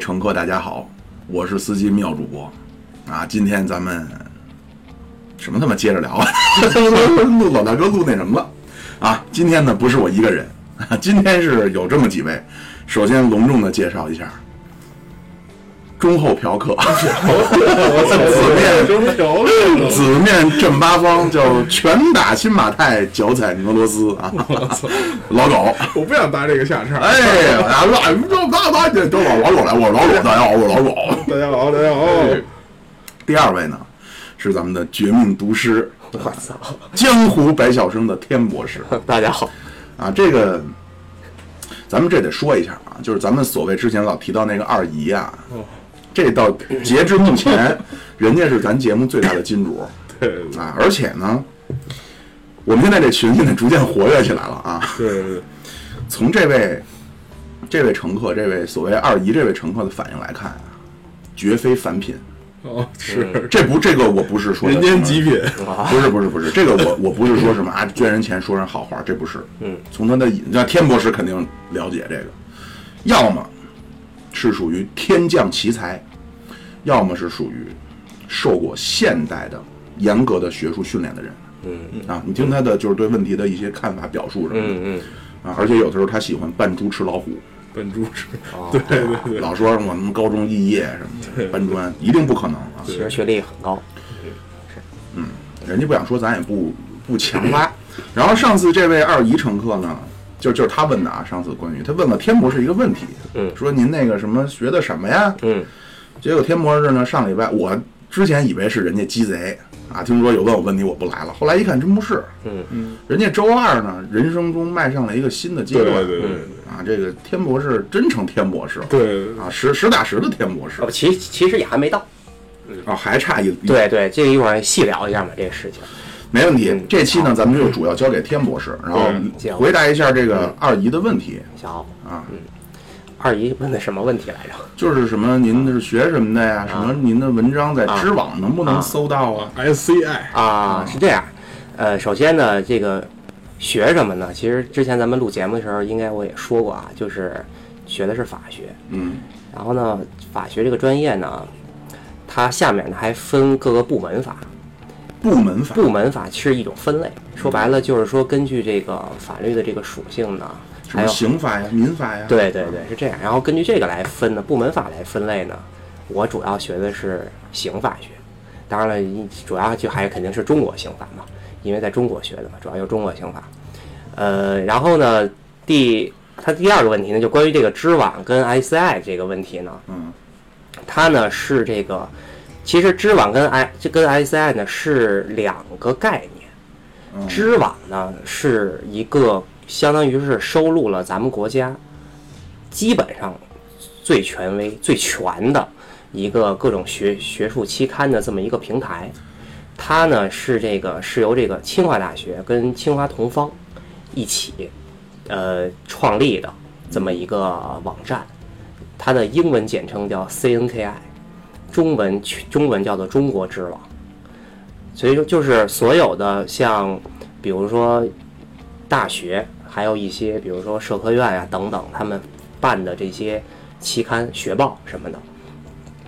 乘客大家好，我是司机妙主播啊。今天咱们什么他妈接着聊啊？录老大哥录那什么了啊？今天呢不是我一个人，今天是有这么几位。首先隆重的介绍一下。忠厚嫖客，紫面紫面镇八方，叫拳打新马泰，脚踩俄罗斯啊！老狗，我不想搭这个下茬。哎呀，老都老老狗来，我是老狗，大家好，我是老狗，大家好，大家好。第二位呢，是咱们的绝命毒师，我操，江湖百晓生的天博士，大家好。啊，这个咱们这得说一下啊，就是咱们所谓之前老提到那个二姨啊。这到截至目前，人家是咱节目最大的金主，对啊，而且呢，我们现在这群现在逐渐活跃起来了啊。对对。从这位这位乘客，这位所谓二姨这位乘客的反应来看啊，绝非凡品。哦，是这不这个我不是说人间极品，不是不是不是这个我我不是说什么啊捐人钱说人好话，这不是。嗯。从他的那天博士肯定了解这个，要么。是属于天降奇才，要么是属于受过现代的严格的学术训练的人。嗯啊，你听他的就是对问题的一些看法表述什么的。嗯嗯。啊，而且有的时候他喜欢扮猪吃老虎。扮猪吃。对对对。老说我们高中肄业什么的，搬砖一定不可能啊。其实学历很高。是。嗯，人家不想说，咱也不不强拉。然后上次这位二姨乘客呢？就就是他问的啊，上次关于他问了天博士一个问题，嗯，说您那个什么学的什么呀？嗯，结果天博士呢，上礼拜我之前以为是人家鸡贼啊，听说有问我问题我不来了，后来一看真不是，嗯。嗯，人家周二呢，人生中迈上了一个新的阶段，对对对，啊，这个天博士真成天博士了，对。啊，实实打实的天博士，哦，其其实也还没到，啊，还差一，对对，这个一会儿细聊一下嘛，这个事情。没问题，这期呢，咱们就主要交给天博士，然后回答一下这个二姨的问题。行啊，嗯，二姨问的什么问题来着？就是什么您是学什么的呀？什么您的文章在知网能不能搜到啊？SCI 啊，是这样。呃，首先呢，这个学什么呢？其实之前咱们录节目的时候，应该我也说过啊，就是学的是法学。嗯。然后呢，法学这个专业呢，它下面呢还分各个部门法。部门法，部门法是一种分类，说白了就是说根据这个法律的这个属性呢，还有刑法呀、民法呀，对对对，是这样。然后根据这个来分呢，部门法来分类呢，我主要学的是刑法学，当然了，主要就还肯定是中国刑法嘛，因为在中国学的嘛，主要就是中国刑法。呃，然后呢，第它第二个问题呢，就关于这个知网跟 ICI 这个问题呢，嗯，它呢是这个。其实知网跟 I 这跟 ICI 呢是两个概念，知网呢是一个相当于是收录了咱们国家基本上最权威、最全的一个各种学学术期刊的这么一个平台。它呢是这个是由这个清华大学跟清华同方一起呃创立的这么一个网站，它的英文简称叫 CNKI。中文中文叫做中国知网，所以说就是所有的像，比如说大学，还有一些比如说社科院啊等等，他们办的这些期刊、学报什么的，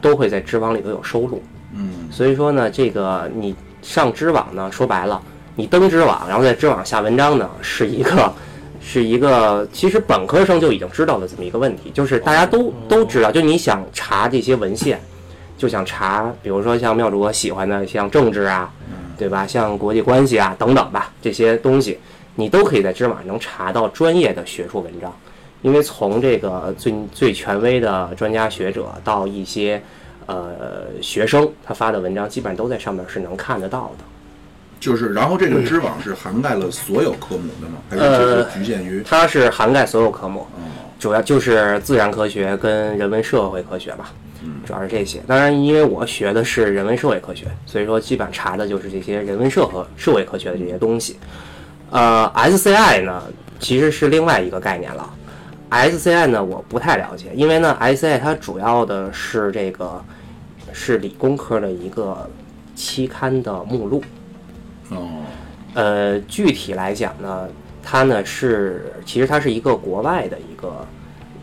都会在知网里头有收录。嗯，所以说呢，这个你上知网呢，说白了，你登知网，然后在知网下文章呢，是一个 是一个其实本科生就已经知道的这么一个问题，就是大家都都知道，就你想查这些文献。就想查，比如说像妙主播喜欢的，像政治啊，对吧？像国际关系啊等等吧，这些东西你都可以在知网能查到专业的学术文章。因为从这个最最权威的专家学者到一些呃学生，他发的文章基本上都在上面是能看得到的。就是，然后这个知网是涵盖了所有科目的吗？还是只是局限于？它是涵盖所有科目，主要就是自然科学跟人文社会科学吧。主要是这些，当然，因为我学的是人文社会科学，所以说基本上查的就是这些人文社和社会科学的这些东西。呃，SCI 呢，其实是另外一个概念了。SCI 呢，我不太了解，因为呢，SCI 它主要的是这个是理工科的一个期刊的目录。哦。呃，具体来讲呢，它呢是其实它是一个国外的一个。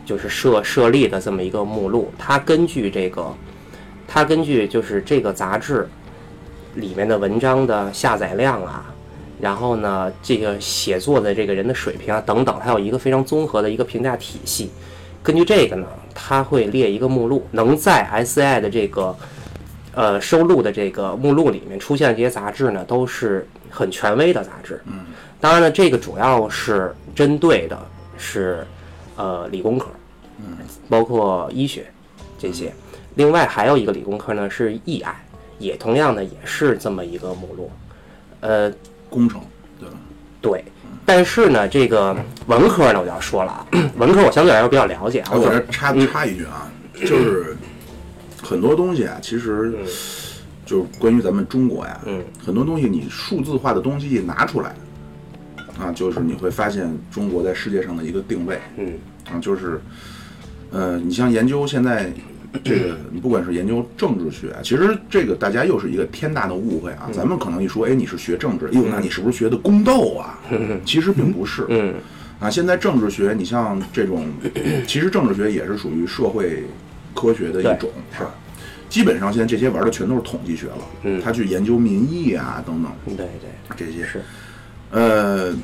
就是设设立的这么一个目录，它根据这个，它根据就是这个杂志里面的文章的下载量啊，然后呢，这个写作的这个人的水平啊等等，它有一个非常综合的一个评价体系。根据这个呢，它会列一个目录，能在 SCI 的这个呃收录的这个目录里面出现的这些杂志呢，都是很权威的杂志。嗯，当然了，这个主要是针对的是呃理工科，嗯，包括医学这些。另外还有一个理工科呢是 EI，也同样的也是这么一个目录。呃，工程对吧？对。但是呢，这个文科呢，我就要说了啊，文科我相对来说比较了解我就这插插一句啊，就是很多东西啊，其实就是关于咱们中国呀，嗯，很多东西你数字化的东西一拿出来，啊，就是你会发现中国在世界上的一个定位，嗯啊，就是，呃，你像研究现在这个，你不管是研究政治学，其实这个大家又是一个天大的误会啊。咱们可能一说，哎，你是学政治，哎呦，那你是不是学的宫斗啊？其实并不是。嗯啊，现在政治学，你像这种，其实政治学也是属于社会科学的一种，是吧？基本上现在这些玩的全都是统计学了，嗯他去研究民意啊等等对对这些。是，呃，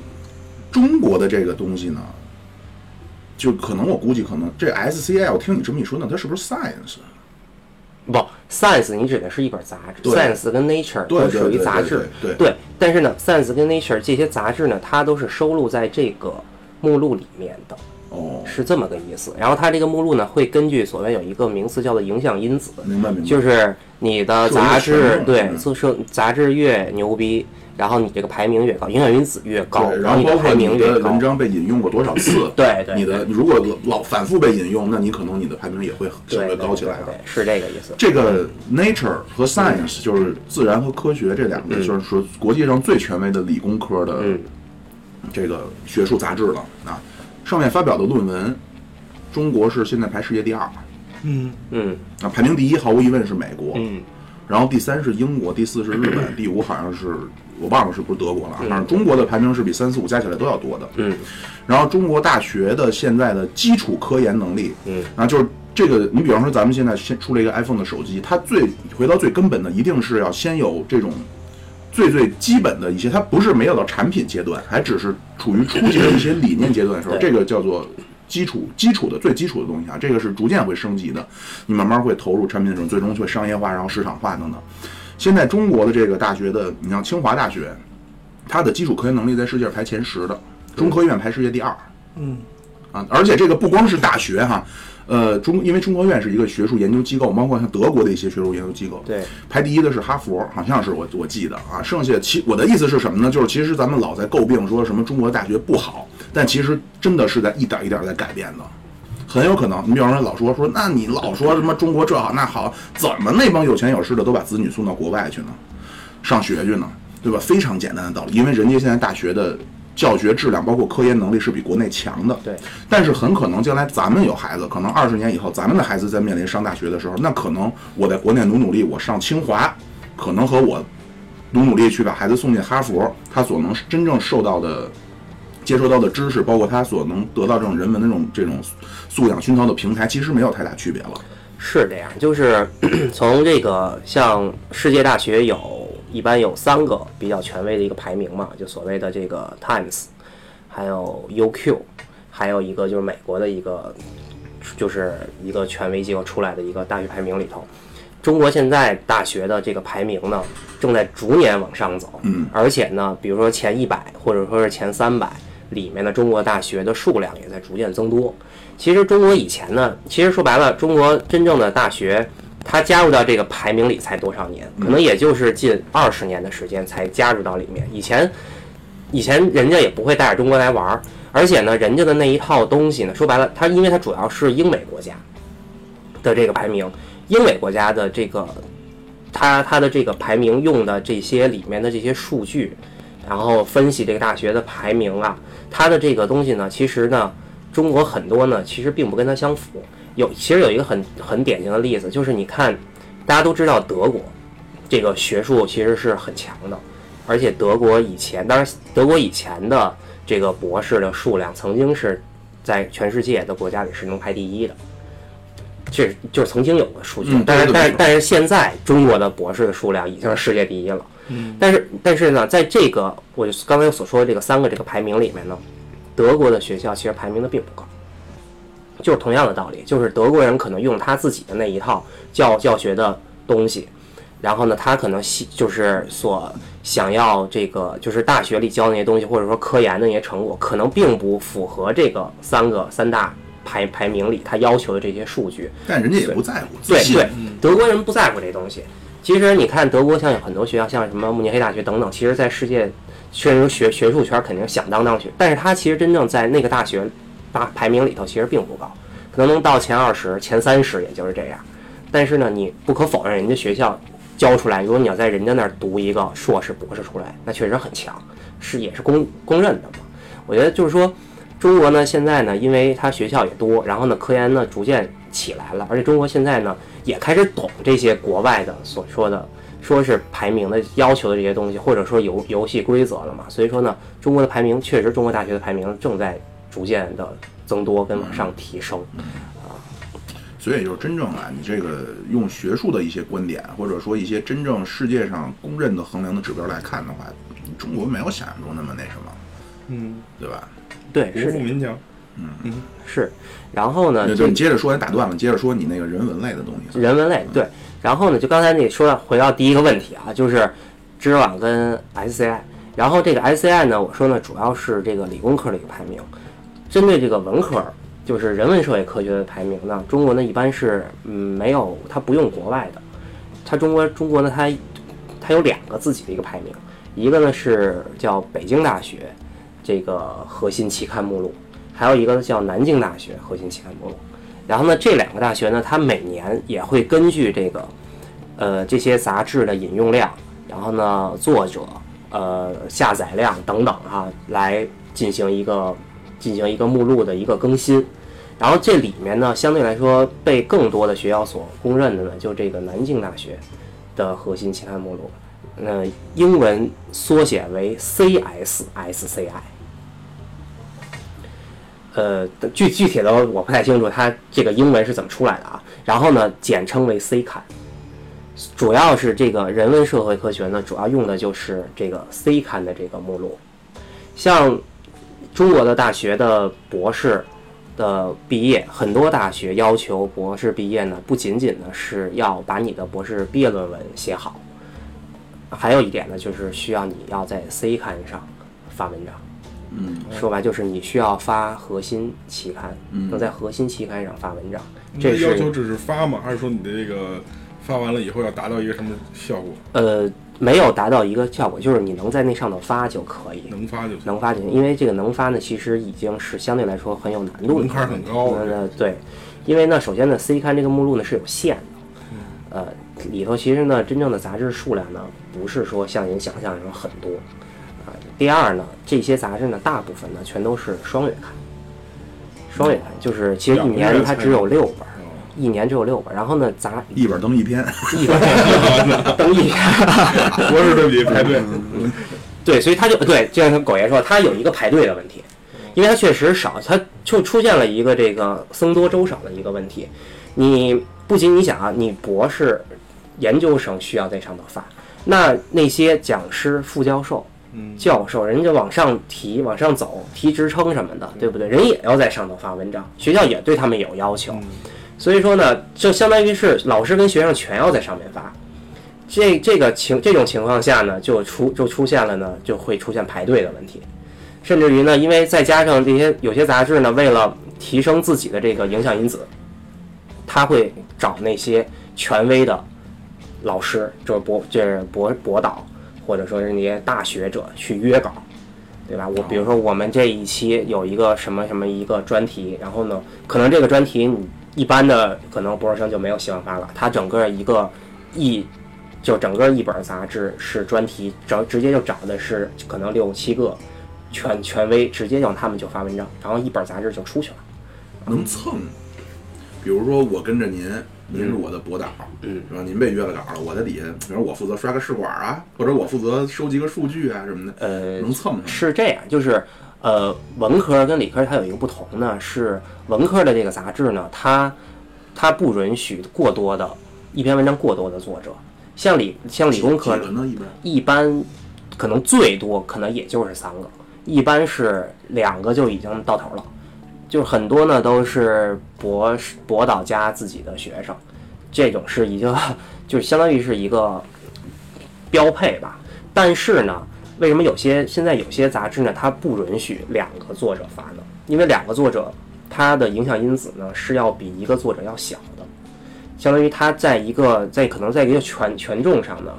中国的这个东西呢，就可能我估计可能这 SCI，我听你这么一说呢，它是不是 science？不，Science 你指的是一本杂志，Science 跟 Nature 对都属于对对杂志，对对但是呢，Science 跟 Nature 这些杂志呢，它都是收录在这个目录里面的，哦，是这么个意思。然后它这个目录呢，会根据所谓有一个名词叫做影响因子，明白明白，就是你的杂志对嗯。做社杂志越牛逼，然后你这个排名越高，影响因子越高，然后包括你的文。章被引用过多少次，对对，你的如果老反复被引用，那你可能你的排名也会相对对高起来啊对。对，是这个意思。这个 nature 和 science 就是自然和科学这两个，就是说国际上最权威的理工科的嗯这个学术杂志了啊。上面发表的论文，中国是现在排世界第二嗯，嗯啊，排名第一毫无疑问是美国，嗯然后第三是英国，第四是日本，第五好像是我忘了是不是德国了反正中国的排名是比三四五加起来都要多的。嗯然后中国大学的现在的基础科研能力，嗯啊，就是这个，你比方说咱们现在先出了一个 iPhone 的手机，它最回到最根本的，一定是要先有这种最最基本的一些，它不是没有到产品阶段，还只是处于初级的一些理念阶段的时候，这个叫做基础基础的最基础的东西啊，这个是逐渐会升级的，你慢慢会投入产品的时候，最终会商业化，然后市场化等等。现在中国的这个大学的，你像清华大学，它的基础科研能力在世界排前十的，中科院排世界第二。嗯，啊，而且这个不光是大学哈，呃，中因为中科院是一个学术研究机构，包括像德国的一些学术研究机构，对，排第一的是哈佛，好像是我我记得啊，剩下其我的意思是什么呢？就是其实咱们老在诟病说什么中国大学不好，但其实真的是在一点一点在改变的。很有可能，你比方说老说说，那你老说什么中国这好那好，怎么那帮有钱有势的都把子女送到国外去呢？上学去呢，对吧？非常简单的道理，因为人家现在大学的教学质量，包括科研能力是比国内强的。对，但是很可能将来咱们有孩子，可能二十年以后，咱们的孩子在面临上大学的时候，那可能我在国内努努力，我上清华，可能和我努努力去把孩子送进哈佛，他所能真正受到的。接收到的知识，包括他所能得到这种人文的这种这种素养熏陶的平台，其实没有太大区别了。是这样，就是 从这个像世界大学有一般有三个比较权威的一个排名嘛，就所谓的这个 Times，还有 UQ，还有一个就是美国的一个就是一个权威机构出来的一个大学排名里头，中国现在大学的这个排名呢正在逐年往上走，嗯，而且呢，比如说前一百或者说是前三百里面的中国大学的数量也在逐渐增多。其实中国以前呢，其实说白了，中国真正的大学，它加入到这个排名里才多少年？可能也就是近二十年的时间才加入到里面。以前，以前人家也不会带着中国来玩儿，而且呢，人家的那一套东西呢，说白了，它因为它主要是英美国家的这个排名，英美国家的这个，它它的这个排名用的这些里面的这些数据，然后分析这个大学的排名啊，它的这个东西呢，其实呢。中国很多呢，其实并不跟它相符。有其实有一个很很典型的例子，就是你看，大家都知道德国这个学术其实是很强的，而且德国以前，当然德国以前的这个博士的数量曾经是在全世界的国家里是能排第一的。这就是曾经有过数据，嗯但是但是但是现在中国的博士的数量已经是世界第一了。嗯，但是但是呢，在这个我刚才所说的这个三个这个排名里面呢，德国的学校其实排名的并不高，就是同样的道理，就是德国人可能用他自己的那一套教教学的东西，然后呢，他可能希就是所想要这个就是大学里教那些东西，或者说科研的那些成果，可能并不符合这个三个三大排排名里他要求的这些数据。但人家也不在乎，对对，德国人不在乎这东西。其实你看德国，像有很多学校，像什么慕尼黑大学等等，其实在世界确实学学术圈肯定响当当去，但是他其实真正在那个大学大排名里头其实并不高，可能能到前二十、前三十，也就是这样。但是呢，你不可否认，人家学校教出来，如果你要在人家那儿读一个硕士、博士出来，那确实很强，是也是公公认的嘛。我觉得就是说，中国呢现在呢，因为它学校也多，然后呢科研呢逐渐起来了，而且中国现在呢也开始懂这些国外的所说的说是排名的要求的这些东西，或者说游游戏规则了嘛。所以说呢，中国的排名确实，中国大学的排名正在逐渐的增多跟往上提升。所以就是真正啊，你这个用学术的一些观点，或者说一些真正世界上公认的衡量的指标来看的话，中国没有想象中那么那什么，嗯，对吧？对，国是富民强，嗯是。然后呢，就就你接着说，你打断了，接着说你那个人文类的东西。人文类对。然后呢，就刚才你说到回到第一个问题啊，就是知识网跟 SCI。然后这个 SCI 呢，我说呢，主要是这个理工科的一个排名。针对这个文科，就是人文社会科学的排名呢，中国呢一般是嗯没有，它不用国外的。它中国中国呢，它它有两个自己的一个排名，一个呢是叫北京大学这个核心期刊目录，还有一个呢叫南京大学核心期刊目录。然后呢，这两个大学呢，它每年也会根据这个，呃，这些杂志的引用量，然后呢，作者，呃，下载量等等啊，来进行一个进行一个目录的一个更新。然后这里面呢，相对来说被更多的学校所公认的呢，就这个南京大学的核心期刊目录，那英文缩写为 CSSCI。呃，具具体的我不太清楚，它这个英文是怎么出来的啊？然后呢，简称为 C 刊，主要是这个人文社会科学呢，主要用的就是这个 C 刊的这个目录。像中国的大学的博士的毕业，很多大学要求博士毕业呢，不仅仅呢是要把你的博士毕业论文写好，还有一点呢，就是需要你要在 C 刊上发文章。嗯，说白就是你需要发核心期刊，能在核心期刊上发文章，这要求只是发吗？还是说你的这个发完了以后要达到一个什么效果？呃没有达到一个效果，就是你能在那上头发就可以，能发就行。能发就行。因为这个能发呢，其实已经是相对来说很有难度，门槛很高那那对，因为呢，首先呢，C 刊这个目录呢是有限的，呃，里头其实呢，真正的杂志数量呢，不是说像您想象中很多。啊。第二呢，这些杂志呢，大部分呢全都是双月刊，双月刊就是其实一年它只有六本儿，一年只有六本，然后呢，杂 一本登一篇，一本儿登一篇。博士对不起，排队。对，所以他就对，就像狗爷说，他有一个排队的问题，因为他确实少，他就出现了一个这个僧多粥少的一个问题。你不仅你想啊，你博士、研究生需要在上头发，那那些讲师、副教授、嗯，教授，人家往上提、往上走，提职称什么的，对不对？人也要在上头发文章，学校也对他们有要求。所以说呢，就相当于是老师跟学生全要在上面发。这这个情这种情况下呢，就出就出现了呢，就会出现排队的问题，甚至于呢，因为再加上这些有些杂志呢，为了提升自己的这个影响因子，他会找那些权威的老师，就是博就是博博导，或者说是那些大学者去约稿，对吧？我比如说我们这一期有一个什么什么一个专题，然后呢，可能这个专题你一般的可能博士生就没有希望发了，他整个一个一就整个一本杂志是专题，找直接就找的是可能六七个权权威，直接让他们就发文章，然后一本杂志就出去了。能蹭。比如说我跟着您，您是我的博导，嗯，是吧？您被约了稿了，我在底下，比如我负责刷个试管啊，或者我负责收集个数据啊什么的，呃，能蹭上。是这样，就是呃，文科跟理科它有一个不同呢，是文科的这个杂志呢，它它不允许过多的一篇文章过多的作者，像理像理工科？一般一般可能最多可能也就是三个，一般是两个就已经到头了。就是很多呢都是博士博导加自己的学生，这种是一个 就是相当于是一个标配吧。但是呢，为什么有些现在有些杂志呢，它不允许两个作者发呢？因为两个作者它的影响因子呢是要比一个作者要小的，相当于他在一个在可能在一个权权重上呢，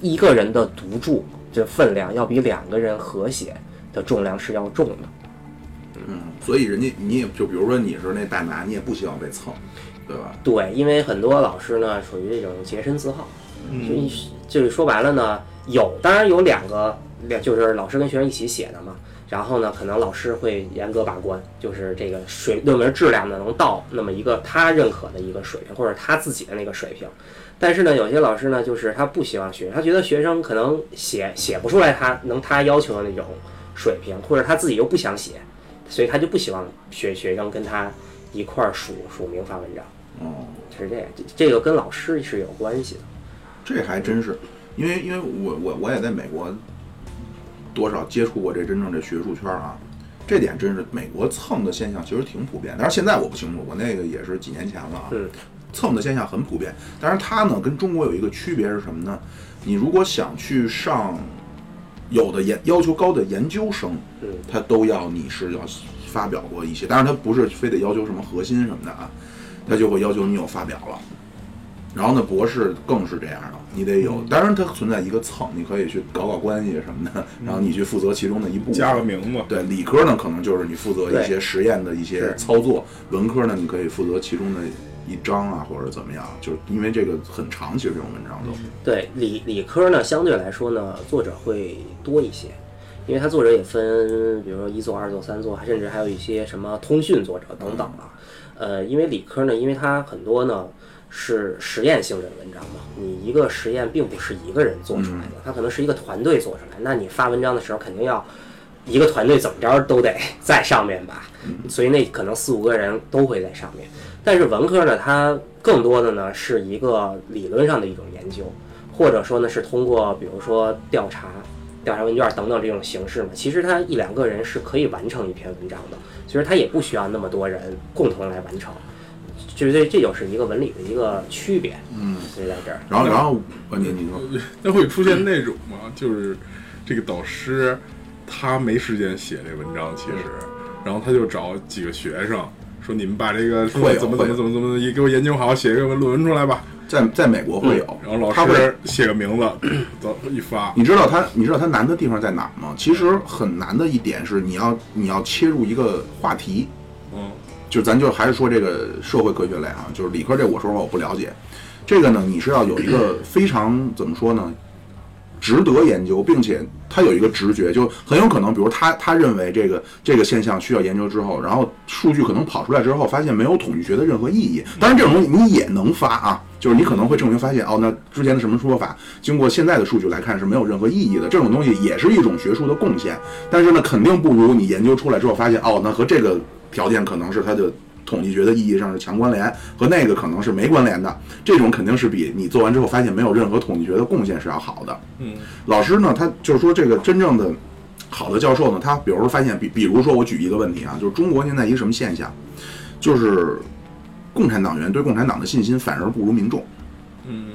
一个人的独著这分量要比两个人和谐的重量是要重的。嗯，所以人家你也就比如说你是那大拿，你也不希望被蹭，对吧？对，因为很多老师呢属于这种洁身自好，所以就是说白了呢，有当然有两个两就是老师跟学生一起写的嘛，然后呢，可能老师会严格把关，就是这个水论文质量呢能到那么一个他认可的一个水平，或者他自己的那个水平。但是呢，有些老师呢，就是他不希望学生，他觉得学生可能写写不出来他能他要求的那种水平，或者他自己又不想写，所以他就不希望学学生跟他一块儿署署名发文章，哦，是这样。这这个跟老师是有关系的。这还真是，因为因为我我我也在美国多少接触过这真正这学术圈啊，这点真是美国蹭的现象其实挺普遍，但是现在我不清楚，我那个也是几年前了啊。嗯蹭的现象很普遍，但是它呢跟中国有一个区别是什么呢？你如果想去上有的研要求高的研究生，嗯他都要你是要发表过一些，当然他不是非得要求什么核心什么的啊，他就会要求你有发表了。然后呢，博士更是这样的，你得有，当然它存在一个蹭，你可以去搞搞关系什么的，然后你去负责其中的一部分。加个名字，对，理科呢可能就是你负责一些实验的一些操作，文科呢你可以负责其中的一章啊或者怎么样，就是因为这个很长，其实这种文章都。对理理科呢，相对来说呢，作者会多一些，因为它作者也分，比如说一作、二作、三作，甚至还有一些什么通讯作者等等啊。呃，因为理科呢，因为它很多呢是实验性质的文章嘛，你一个实验并不是一个人做出来的，它可能是一个团队做出来，那你发文章的时候肯定要。一个团队怎么着都得在上面吧，所以那可能四五个人都会在上面。但是文科呢，它更多的呢是一个理论上的一种研究，或者说呢是通过比如说调查、调查问卷等等这种形式嘛。其实他一两个人是可以完成一篇文章的，其实它也不需要那么多人共同来完成。就是这这就是一个文理的一个区别，嗯，所以在这儿。然后然后关键你说那会出现那种吗？就是这个导师他没时间写这文章，其实，然后他就找几个学生说：“你们把这个会有怎么怎么怎么怎么也给我研究好，写一个论文出来吧。在在美国会有，”然后老他会师写个名字，走一发，你知道他，你知道他难的地方在哪儿吗？其实很难的一点是，你要你要切入一个话题，嗯就咱就还是说这个社会科学类啊，就是理科这我说实话我不了解，这个呢你是要有一个非常怎么说呢，值得研究，并且他有一个直觉，就很有可能，比如他他认为这个这个现象需要研究之后，然后数据可能跑出来之后，发现没有统计学的任何意义。当然这种东西你也能发啊，就是你可能会证明发现哦，那之前的什么说法，经过现在的数据来看是没有任何意义的。这种东西也是一种学术的贡献，但是呢，肯定不如你研究出来之后发现哦，那和这个条件可能是它的统计学的意义上是强关联，和那个可能是没关联的。这种肯定是比你做完之后发现没有任何统计学的贡献是要好的。嗯老师呢，他就是说这个真正的好的教授呢，他比如说发现，比比如说我举一个问题啊，就是中国现在一个什么现象，就是共产党员对共产党的信心反而不如民众。嗯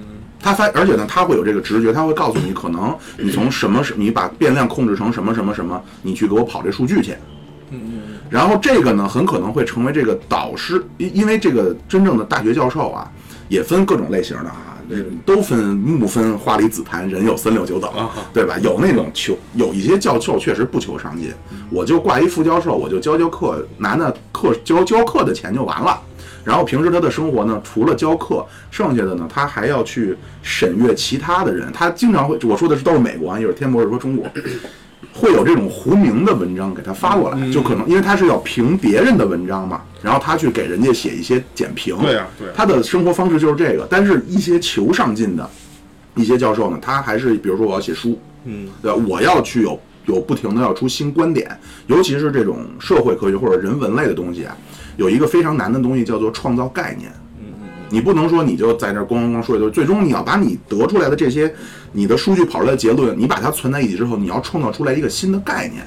他发，而且呢，他会有这个直觉，他会告诉你，可能你从什么，你把变量控制成什么什么什么，你去给我跑这数据去。嗯嗯然后这个呢，很可能会成为这个导师，因因为这个真正的大学教授啊，也分各种类型的啊，都分木分花里紫檀，人有三六九等，对吧？有那种求，有一些教授确实不求上进，我就挂一副教授，我就教教课，拿那课教教课的钱就完了。然后平时他的生活呢，除了教课，剩下的呢，他还要去审阅其他的人。他经常会，我说的是都是美国啊，一会儿天博士说中国，会有这种糊名的文章给他发过来，就可能因为他是要评别人的文章嘛，然后他去给人家写一些简评。对呀对呀他的生活方式就是这个。但是，一些求上进的一些教授呢，他还是比如说我要写书，嗯对吧？我要去有有不停的要出新观点，尤其是这种社会科学或者人文类的东西啊，有一个非常难的东西叫做创造概念。你不能说你就在那咣咣咣说一堆，最终你要把你得出来的这些，你的数据跑出来的结论，你把它存在一起之后，你要创造出来一个新的概念。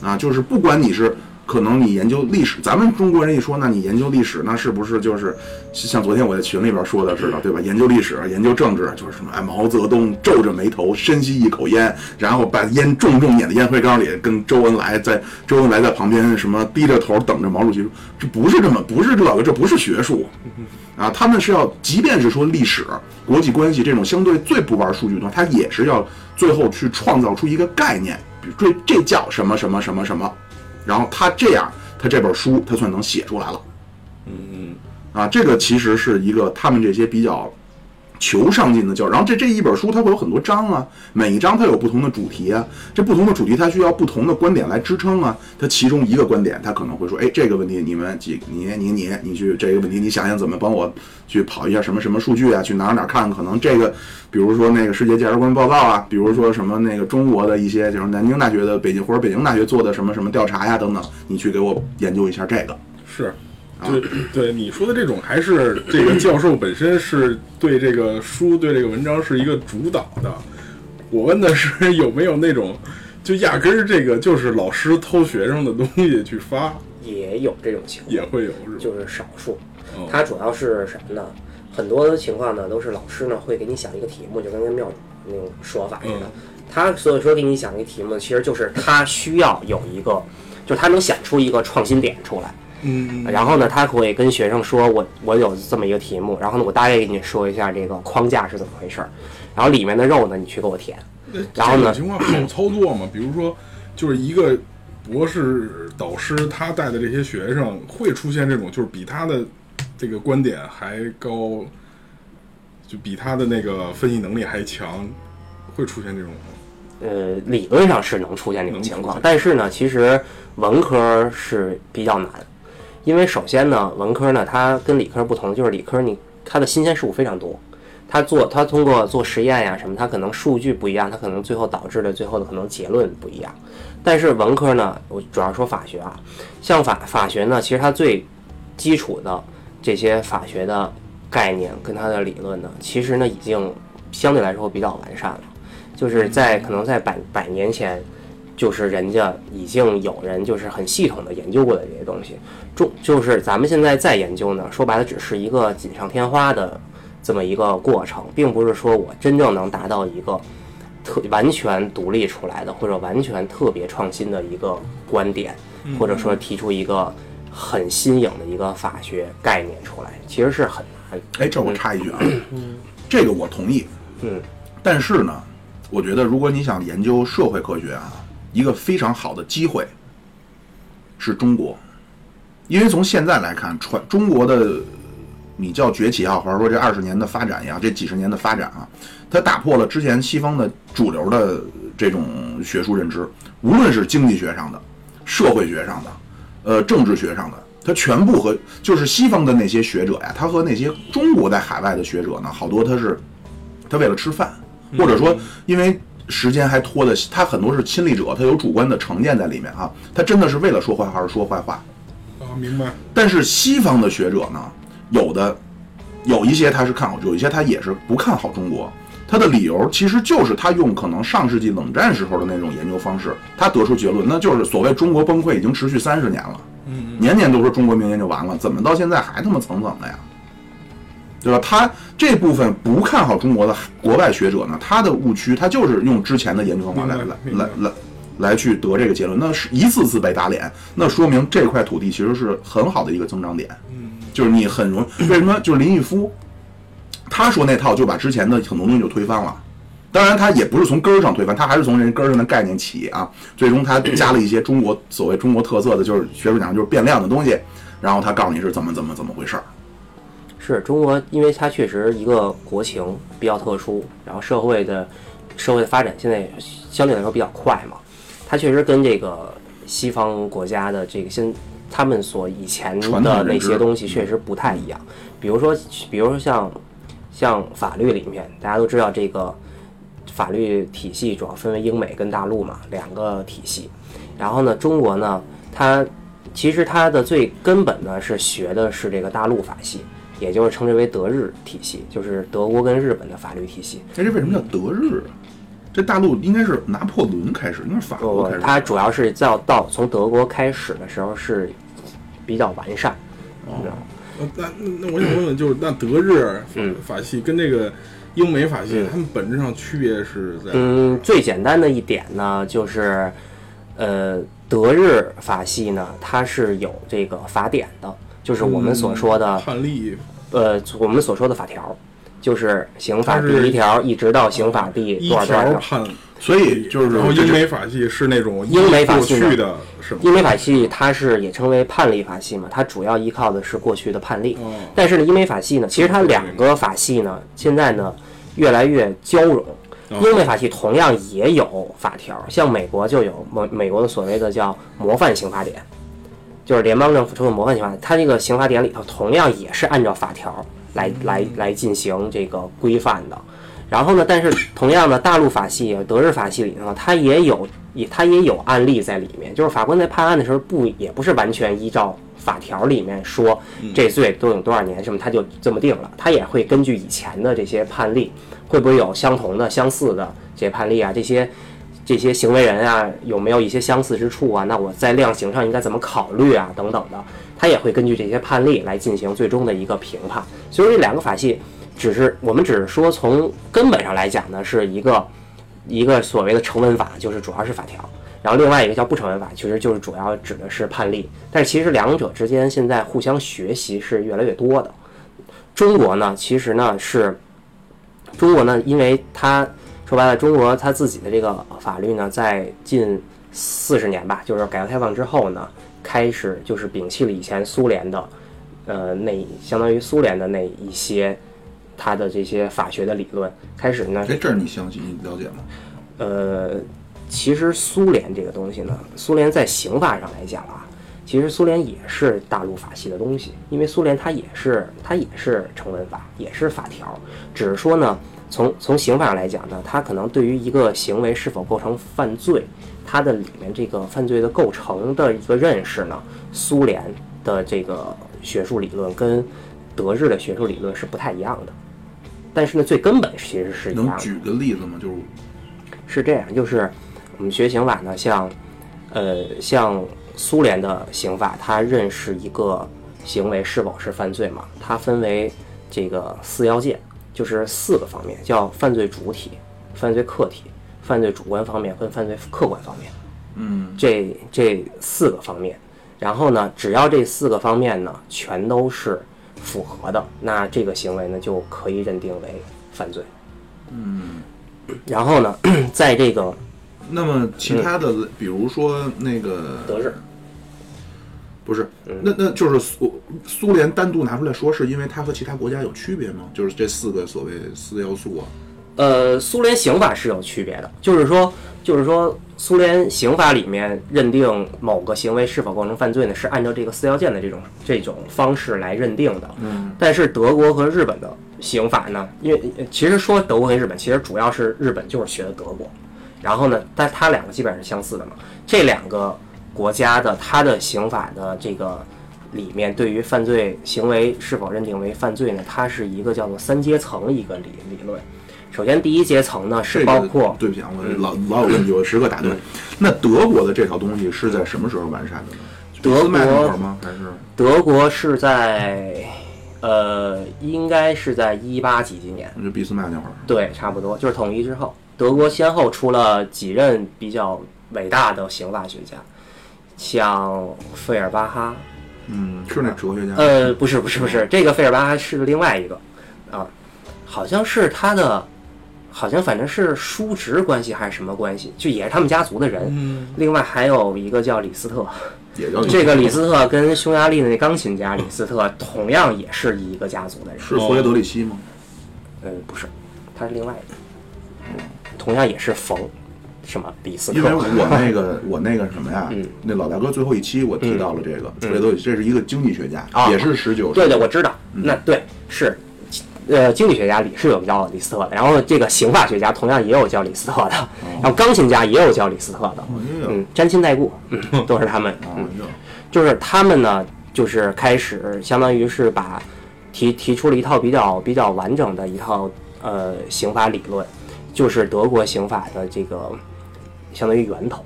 啊，就是不管你是可能你研究历史，咱们中国人一说，那你研究历史，那是不是就是像昨天我在群里边说的似的，对吧？研究历史、研究政治，就是什么？哎，毛泽东皱着眉头，深吸一口烟，然后把烟重重碾在烟灰缸里，跟周恩来在周恩来在旁边什么低着头等着毛主席说，这不是这么，不是这个，这不是学术。啊，他们是要，即便是说历史、国际关系这种相对最不玩数据的话，他也是要最后去创造出一个概念，这这叫什么什么什么什么，然后他这样，他这本书他算能写出来了。嗯嗯，啊，这个其实是一个他们这些比较。求上进的教，然后这这一本书它会有很多章啊，每一章它有不同的主题啊，这不同的主题它需要不同的观点来支撑啊。它其中一个观点，它可能会说，哎，这个问题你们几你你你你去这个问题，你想想怎么帮我去跑一下什么什么数据啊？去哪哪看？可能这个，比如说那个世界价值观报告啊，比如说什么那个中国的一些就是南京大学的北京或者北京大学做的什么什么调查呀等等，你去给我研究一下这个。是。对对，你说的这种还是这个教授本身是对这个书、对这个文章是一个主导的。我问的是有没有那种，就压根儿这个就是老师偷学生的东西去发，也有这种情况，也会有，就是少数。它主要是什么呢？很多的情况呢，都是老师呢会给你想一个题目，就跟那庙那种说法似的。他所以说给你想一个题目，其实就是他需要有一个，就是他能想出一个创新点出来。嗯，然后呢，他会跟学生说：“我我有这么一个题目，然后呢，我大概给你说一下这个框架是怎么回事儿，然后里面的肉呢，你去给我填。然后呢，情况好操作吗？比如说，就是一个博士导师。他带的这些学生会出现这种，就是比他的这个观点还高，就比他的那个分析能力还强，会出现这种吗？呃，理论上是能出现这种情况，但是呢，其实文科是比较难。因为首先呢，文科呢，它跟理科不同，就是理科你它的新鲜事物非常多，它做它通过做实验呀什么，它可能数据不一样，它可能最后导致的最后的可能结论不一样。但是文科呢，我主要说法学啊，像法法学呢，其实它最基础的这些法学的概念跟它的理论呢，其实呢已经相对来说比较完善了，就是在可能在百百年前。就是人家已经有人就是很系统的研究过的这些东西，中就是咱们现在在研究呢，说白了只是一个锦上添花的这么一个过程，并不是说我真正能达到一个特完全独立出来的或者完全特别创新的一个观点，或者说提出一个很新颖的一个法学概念出来，其实是很难。哎，这我插一句啊，这个我同意。嗯，但是呢，我觉得如果你想研究社会科学啊。一个非常好的机会是中国，因为从现在来看，传中国的你叫崛起啊，或者说这二十年的发展呀，这几十年的发展啊，它打破了之前西方的主流的这种学术认知，无论是经济学上的、社会学上的、呃政治学上的，它全部和就是西方的那些学者呀，他和那些中国在海外的学者呢，好多他是他为了吃饭，或者说因为。时间还拖的，他很多是亲历者，他有主观的成见在里面啊，他真的是为了说坏话而说坏话。啊，明白。但是西方的学者呢，有的有一些他是看好，有一些他也是不看好中国。他的理由其实就是他用可能上世纪冷战时候的那种研究方式，他得出结论，那就是所谓中国崩溃已经持续三十年了。嗯，年年都说中国明年就完了，怎么到现在还他妈层层的呀？对吧？他这部分不看好中国的国外学者呢，他的误区，他就是用之前的研究方法来来来来来去得这个结论，那是一次次被打脸，那说明这块土地其实是很好的一个增长点。嗯，就是你很容易为什么？就是林毅夫，他说那套就把之前的很多东西就推翻了。当然，他也不是从根儿上推翻，他还是从人根儿上的概念起啊。最终他加了一些中国所谓中国特色的，就是学术讲就是变量的东西，然后他告诉你是怎么怎么怎么回事儿。是中国，因为它确实一个国情比较特殊，然后社会的社会的发展现在相对来说比较快嘛，它确实跟这个西方国家的这个先他们所以前的那些东西确实不太一样。比如说，比如说像像法律里面，大家都知道这个法律体系主要分为英美跟大陆嘛两个体系。然后呢，中国呢，它其实它的最根本呢是学的是这个大陆法系，也就是称之为德日体系，就是德国跟日本的法律体系。哎，这为什么叫德日啊？这大陆应该是拿破仑开始，应该是法国开始。它主要是到到从德国开始的时候是比较完善，哦那那那我想问问，就是那德日法嗯法系跟这个英美法系，它们本质上区别是在？嗯，最简单的一点呢，就是，呃，德日法系呢，它是有这个法典的，就是我们所说的，判例呃，我们所说的法条，就是刑法第一条一直到刑法第一多少多少条。判，所以就是然后英美法系是那种英美法系的是吗？英美法系它是也称为判例法系嘛，它主要依靠的是过去的判例。哦但是呢，英美法系呢，其实它两个法系呢，现在呢越来越交融。英美法系同样也有法条，像美国就有美美国的所谓的叫模范刑法典，就是联邦政府出的模范刑法典，它这个刑法典里头同样也是按照法条来来来进行这个规范的。然后呢，但是同样的，大陆法系、德日法系里头，它也有也它也有案例在里面，就是法官在判案的时候不也不是完全依照法条里面说这罪都有多少年什么，他就这么定了，他也会根据以前的这些判例，会不会有相同的、相似的这些判例啊，这些这些行为人啊有没有一些相似之处啊？那我在量刑上应该怎么考虑啊？等等的，他也会根据这些判例来进行最终的一个评判。所以这两个法系，只是我们只是说从根本上来讲呢，是一个一个所谓的成文法，就是主要是法条。然后另外一个叫不成文法，其实就是主要指的是判例。但是其实两者之间现在互相学习是越来越多的。中国呢，其实呢是中国呢，因为它说白了，中国它自己的这个法律呢，在近四十年吧，就是改革开放之后呢，开始就是摒弃了以前苏联的，呃，那相当于苏联的那一些它的这些法学的理论，开始呢哎，这儿你详细了解吗？呃，其实苏联这个东西呢，苏联在刑法上来讲啊，其实苏联也是大陆法系的东西，因为苏联它也是它也是成文法，也是法条，只是说呢，从从刑法上来讲呢，它可能对于一个行为是否构成犯罪，它的里面这个犯罪的构成的一个认识呢，苏联的这个学术理论跟德日的学术理论是不太一样的，但是呢，最根本其实是一样的。能举个例子吗？就是是这样，就是我们学刑法呢，像呃像苏联的刑法，它认识一个行为是否是犯罪嘛，它分为这个四要件，就是四个方面，叫犯罪主体、犯罪客体、犯罪主观方面跟犯罪客观方面。嗯，这这四个方面，然后呢，只要这四个方面呢全都是符合的，那这个行为呢就可以认定为犯罪。嗯，然后呢，在这个那么其他的，比如说那个德日，不是，嗯那那就是苏苏联单独拿出来说，是因为它和其他国家有区别吗？就是这四个所谓四要素啊。呃，苏联刑法是有区别的，就是说，就是说，苏联刑法里面认定某个行为是否构成犯罪呢，是按照这个四要件的这种这种方式来认定的。嗯，但是德国和日本的刑法呢，因为呃其实说德国和日本，其实主要是日本就是学的德国，然后呢，但它两个基本上是相似的嘛。这两个国家的它的刑法的这个里面，对于犯罪行为是否认定为犯罪呢，它是一个叫做三阶层一个理理论。首先，第一阶层呢是这个包括对不起啊，我老老有问题，我时刻打断。那德国的这套东西是在什么时候完善的呢？德国会儿吗？还是德国是在呃，应该是在一八几几年，就俾斯麦那会儿？对，差不多就是统一之后，德国先后出了几任比较伟大的刑法学家，像费尔巴哈，嗯，是那哲学家。呃，不是不是不是，这个费尔巴哈是另外一个啊，好像是他的，好像反正是叔侄关系还是什么关系，就也是他们家族的人。嗯，另外还有一个叫李斯特，也叫这个李斯特跟匈牙利的那钢琴家李斯特同样也是一个家族的人。是弗雷德里希吗？呃，不是，他是另外一个，嗯同样也是冯什么李斯特。因为我那个我那个什么呀嗯，那老大哥最后一期我提到了这个弗雷德里希，这是一个经济学家，啊也是十九。对对，我知道。那对是呃，经济学家里是有叫李斯特的，然后这个刑法学家同样也有叫李斯特的，然后钢琴家也有叫李斯特的，嗯，沾亲带故，嗯，都是他们，哎嗯，就是他们呢，就是开始相当于是把提提出了一套比较比较完整的一套呃刑法理论，就是德国刑法的这个相当于源头。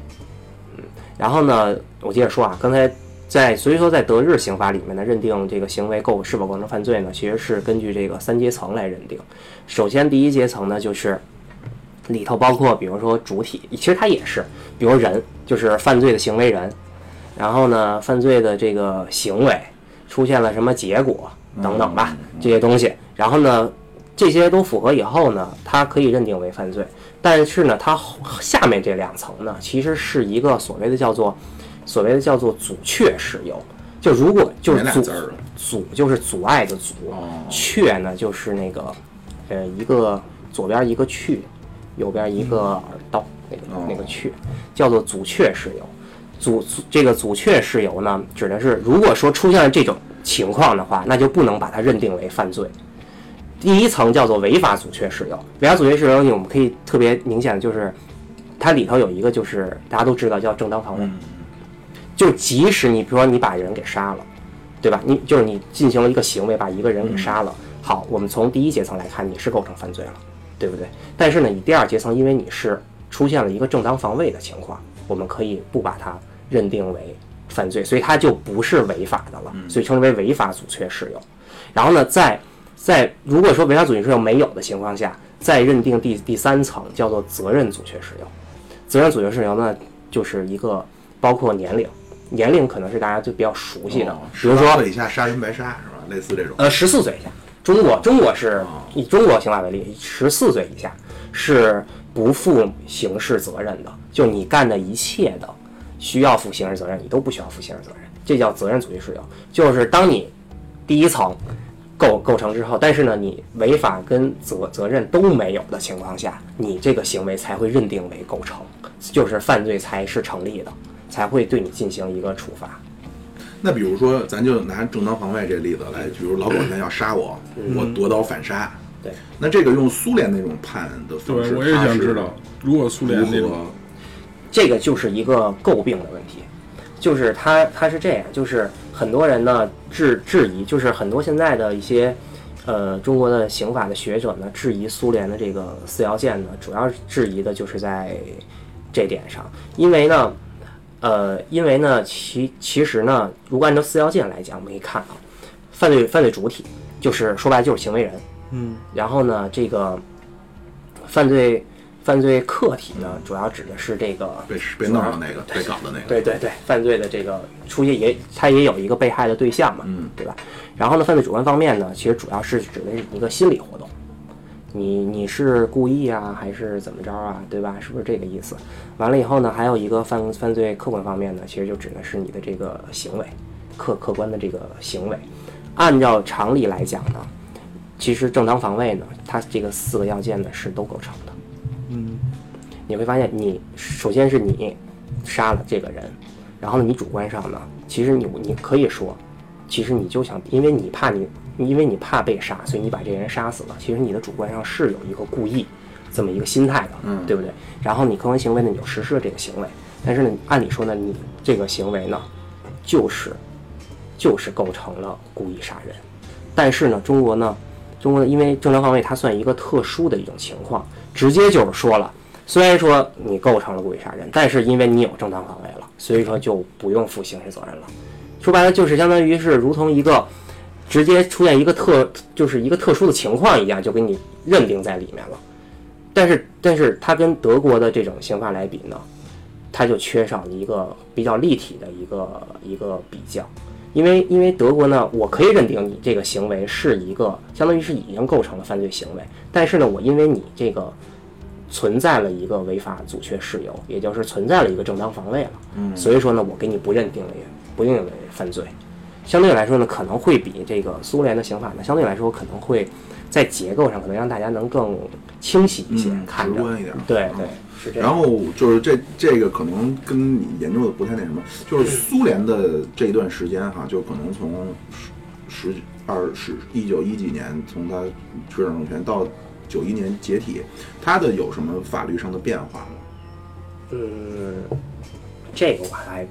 嗯，然后呢，我接着说啊，刚才在所以说在德日刑法里面呢，认定这个行为构是否构成犯罪呢，其实是根据这个三阶层来认定。首先第一阶层呢，就是里头包括比如说主体，其实它也是，比如人就是犯罪的行为人，然后呢，犯罪的这个行为出现了什么结果等等吧，这些东西，然后呢，这些都符合以后呢，它可以认定为犯罪。但是呢，它后下面这两层呢，其实是一个所谓的叫做所谓的叫做阻却事由。就如果就是阻阻就是阻碍的阻，哦却呢就是那个呃一个左边一个去，右边一个耳刀那个哦那个去，叫做阻却事由。阻阻这个阻却事由呢，指的是如果说出现了这种情况的话，那就不能把它认定为犯罪。第一层叫做违法阻却事由，违法阻却事由，我们可以特别明显的就是，它里头有一个就是大家都知道叫正当防卫，就即使你比如说你把人给杀了，对吧？你就是你进行了一个行为，把一个人给杀了。好，我们从第一阶层来看，你是构成犯罪了，对不对？但是呢，你第二阶层，因为你是出现了一个正当防卫的情况，我们可以不把它认定为犯罪，所以它就不是违法的了，所以称之为违法阻却事由。然后呢，在在如果说违法阻却事由没有的情况下，再认定第第三层叫做责任阻却事由。责任阻却事由呢，就是一个包括年龄，年龄可能是大家就比较熟悉的，哦比如说18岁以下杀人白杀是吧？类似这种。呃，十四岁以下，中国中国是以中国刑法为例，十四岁以下是不负刑事责任的，就你干的一切的需要负刑事责任，你都不需要负刑事责任，这叫责任阻却事由。就是当你第一层构构成之后，但是呢，你违法跟责责任都没有的情况下，你这个行为才会认定为构成，就是犯罪才是成立的，才会对你进行一个处罚。那比如说，咱就拿正当防卫这例子来，比如老狗现在要杀我，我夺刀反杀。嗯对，那这个用苏联那种判的方式，对，我也想知道，如果苏联那如种这个就是一个诟病的问题，就是它它是这样，就是很多人呢质质疑，就是很多现在的一些呃中国的刑法的学者呢质疑苏联的这个四要件呢，主要质疑的就是在这点上，因为呢，呃，因为呢，其其实呢，如果按照四要件来讲，我们可以看啊，犯罪犯罪主体就是说白了就是行为人，嗯，然后呢，这个犯罪犯罪客体呢，主要指的是这个被被弄的那个，被搞的那个。对对对，犯罪的这个出现也，它也有一个被害的对象嘛，嗯，对吧？然后呢，犯罪主观方面呢，其实主要是指的是一个心理活动，你你是故意啊，还是怎么着啊，对吧？是不是这个意思？完了以后呢，还有一个犯犯罪客观方面呢，其实就指的是你的这个行为，客客观的这个行为。按照常理来讲呢，其实正当防卫呢，它这个四个要件呢是都构成的。嗯，你会发现你，首先是你杀了这个人，然后，你主观上呢，其实你你可以说，其实你就想，因为你怕你，因为你怕被杀，所以你把这个人杀死了。其实你的主观上是有一个故意这么一个心态的，嗯对不对？然后你客观行为呢，你就实施了这个行为，但是呢，按理说呢，你这个行为呢，就是就是构成了故意杀人。但是呢，中国呢，中国，因为正当防卫它算一个特殊的一种情况，直接就是说了，虽然说你构成了故意杀人，但是因为你有正当防卫了，所以说就不用负刑事责任了。说白了就是相当于是如同一个直接出现一个特就是一个特殊的情况一样，就给你认定在里面了。但是，但是它跟德国的这种刑法来比呢，它就缺少了一个比较立体的一个一个比较。因为因为德国呢，我可以认定你这个行为是一个相当于是已经构成了犯罪行为，但是呢，我因为你这个存在了一个违法阻却事由，也就是存在了一个正当防卫了，嗯。所以说呢，我给你不认定为不认定为犯罪。相对来说呢，可能会比这个苏联的刑法呢，相对来说可能会在结构上可能让大家能更清晰一些，嗯看着对嗯。对，是这样。然后就是这这个可能跟你研究的不太那什么，就是苏联的这一段时间哈，就可能从十十二十一九一几年从他执掌政权到九一年解体，他的有什么法律上的变化吗？嗯，这个我还，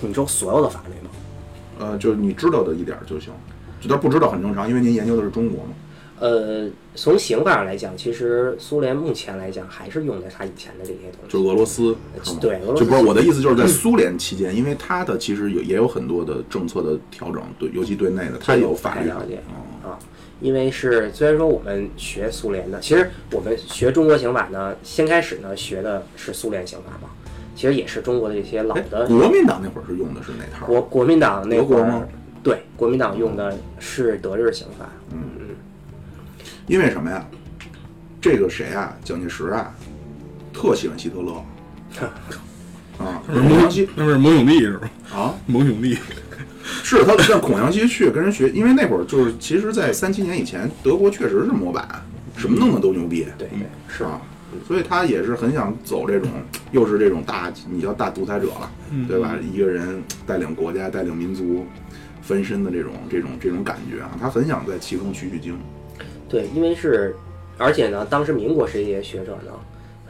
你说所有的法律吗？呃，就是你知道的一点儿就行，就他不知道很正常，因为您研究的是中国嘛。呃，从刑法上来讲，其实苏联目前来讲还是用的他以前的这些东西。就俄罗斯，对俄罗斯就不是我的意思，就是在苏联期间，因为它的其实有也有很多的政策的调整，对，尤其对内的，它有法律了解哦。啊，因为是虽然说我们学苏联的，其实我们学中国刑法呢，先开始呢学的是苏联刑法嘛，其实也是中国的这些老哎的国民党那会儿是用的是哪套？国国民党那会儿，对，国民党用的是德日刑法，因为什么呀？这个谁啊，蒋介石啊，特喜欢希特勒。啊，孔祥熙。那不是蒙兄弟是吧？啊，蒙兄弟，是他让孔祥熙去跟人学，因为那会儿就是，其实，在三七年以前，德国确实是模板，什么弄的都牛逼，对对是。啊，所以他也是很想走这种，又是这种大，你叫大独裁者了，对吧？一个人带领国家、带领民族翻身的这种、这种、这种感觉啊，他很想在其中取取经。对，因为是，而且呢，当时民国时期的学者呢，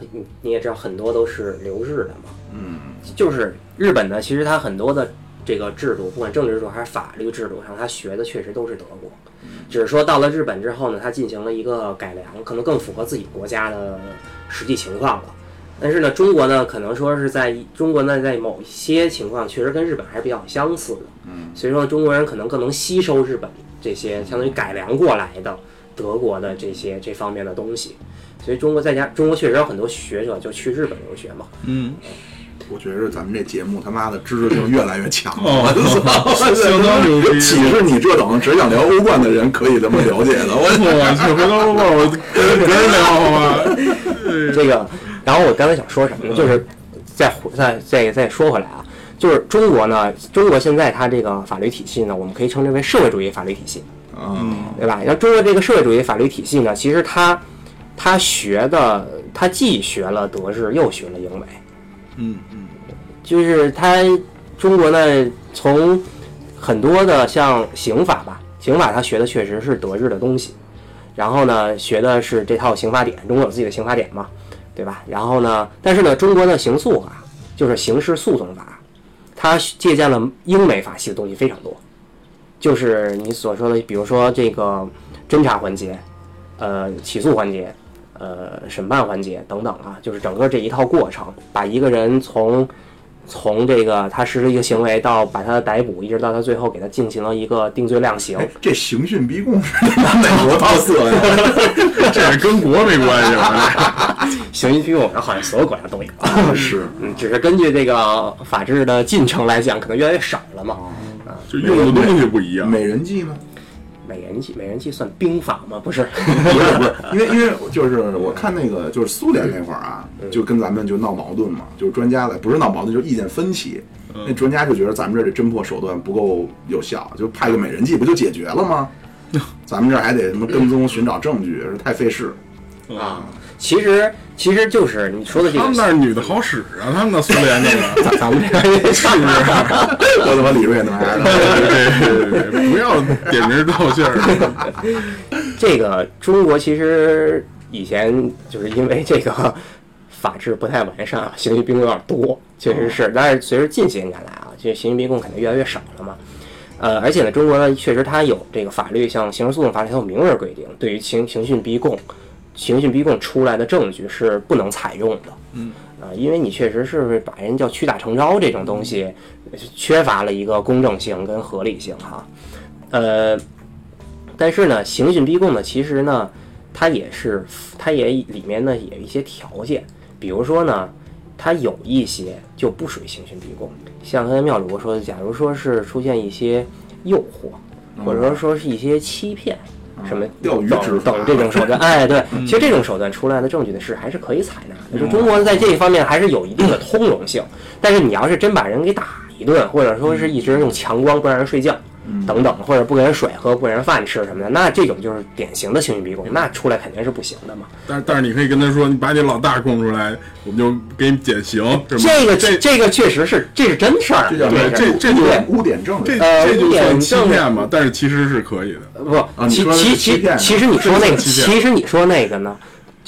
你你也知道很多都是留日的嘛，嗯，就是日本呢，其实它很多的这个制度，不管政治制度还是法律制度上，它学的确实都是德国，只是说到了日本之后呢，它进行了一个改良，可能更符合自己国家的实际情况了。但是呢，中国呢，可能说是在中国呢，在某些情况确实跟日本还是比较相似的，嗯，所以说中国人可能更能吸收日本这些相当于改良过来的德国的这些这方面的东西，所以中国在家中国确实有很多学者就去日本留学嘛，嗯，我觉着咱们这节目他妈的知识性越来越强了，哦我操，相当牛逼岂是你这种只想聊欧冠的人可以这么了解的？我 我去，回头我我跟别人聊好吧。这个，然后我刚才想说什么呢？就是再回再再再说回来啊，就是中国呢，中国现在它这个法律体系呢，我们可以称之为社会主义法律体系，嗯，对吧？然后中国这个社会主义法律体系呢，其实它它学的，它既学了德日，又学了英美，嗯嗯，就是它中国呢，从很多的像刑法吧，刑法它学的确实是德日的东西，然后呢，学的是这套刑法典，中国有自己的刑法典嘛，对吧？然后呢，但是呢，中国的刑诉法就是刑事诉讼法，它借鉴了英美法系的东西非常多，就是你所说的，比如说这个侦查环节，呃，起诉环节。呃，审判环节等等啊，就是整个这一套过程，把一个人从从这个他实施一个行为到把他的逮捕，一直到他最后给他进行了一个定罪量刑。哎，这刑讯逼供是他妈哪国特色呀？这跟国没关系吧？刑讯逼供好像所有国家都有，是，嗯，只是根据这个法治的进程来讲，可能越来越少了嘛。就用的东西不一样。美人计吗？美人计，美人计算兵法吗？不是，不是不是，因为因为就是我看那个就是苏联那会儿啊，就跟咱们就闹矛盾嘛，就是专家来不是闹矛盾，就是意见分歧。那专家就觉得咱们这儿这侦破手段不够有效，就派个美人计不就解决了吗？咱们这儿还得什么跟踪寻找证据，太费事。啊，其实其实就是你说的这他们那女的好使啊，他们那苏联那个。咱咱们这边也是是不是？我他妈李瑞那玩意儿，对对对，不要点名道姓儿。这个中国其实以前就是因为这个法制不太完善啊，刑讯逼供有点多，确实是。但是随着近些年来啊，这刑讯逼供肯定越来越少了嘛。呃，而且呢，中国呢确实它有这个法律，像刑事诉讼法里它有明文规定，对于刑刑讯逼供、刑讯逼供出来的证据是不能采用的。嗯。啊，因为你确实是把人叫屈打成招这种东西，缺乏了一个公正性跟合理性哈。呃，但是呢，刑讯逼供呢，其实呢，它也是，它也里面呢也有一些条件，比如说呢，它有一些就不属于刑讯逼供，像刚才妙主播说的，假如说是出现一些诱惑，或者说说是一些欺骗。什么钓鱼等执法等这种手段，哎，对，其实这种手段出来的证据呢是还是可以采纳的。就中国在这一方面还是有一定的通融性，但是你要是真把人给打一顿，或者说是一直用强光不让人睡觉，等等，或者不给人水喝、不给人饭吃什么的，那这种就是典型的刑讯逼供，那出来肯定是不行的嘛。但是但是你可以跟他说，你把你老大供出来，我们就给你减刑，是吗？这个这这个确实是这是真事儿，这叫对这这就污点污点证这这就算点欺证骗嘛，但是其实是可以的。不，其其其其实你说那个，其实你说那个呢，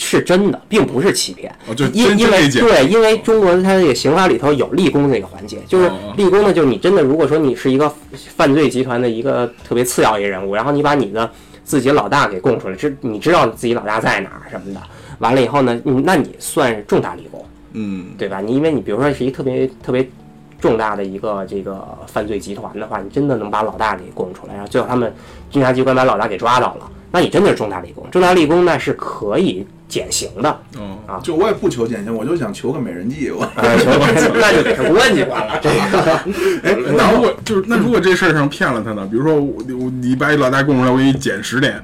是真的，并不是欺骗。哦就因因为对，因为中国它这个刑法里头有立功这个环节，就是立功呢，就是你真的如果说你是一个犯罪集团的一个特别次要一人物，然后你把你的自己老大给供出来，知你知道自己老大在哪儿什么的，完了以后呢，你那你算是重大立功。嗯，对吧？你因为你比如说是一个特别特别重大的一个这个犯罪集团的话，你真的能把老大给供出来，然后最后他们侦查机关把老大给抓到了，那你真的是重大立功。重大立功那是可以减刑的，嗯，啊就我也不求减刑，我就想求个美人计。我呃，那就得是公安机关了。这个 哎，那如果就是那如果这事儿上骗了他呢？比如说我我你把你老大供出来，我给你减十点，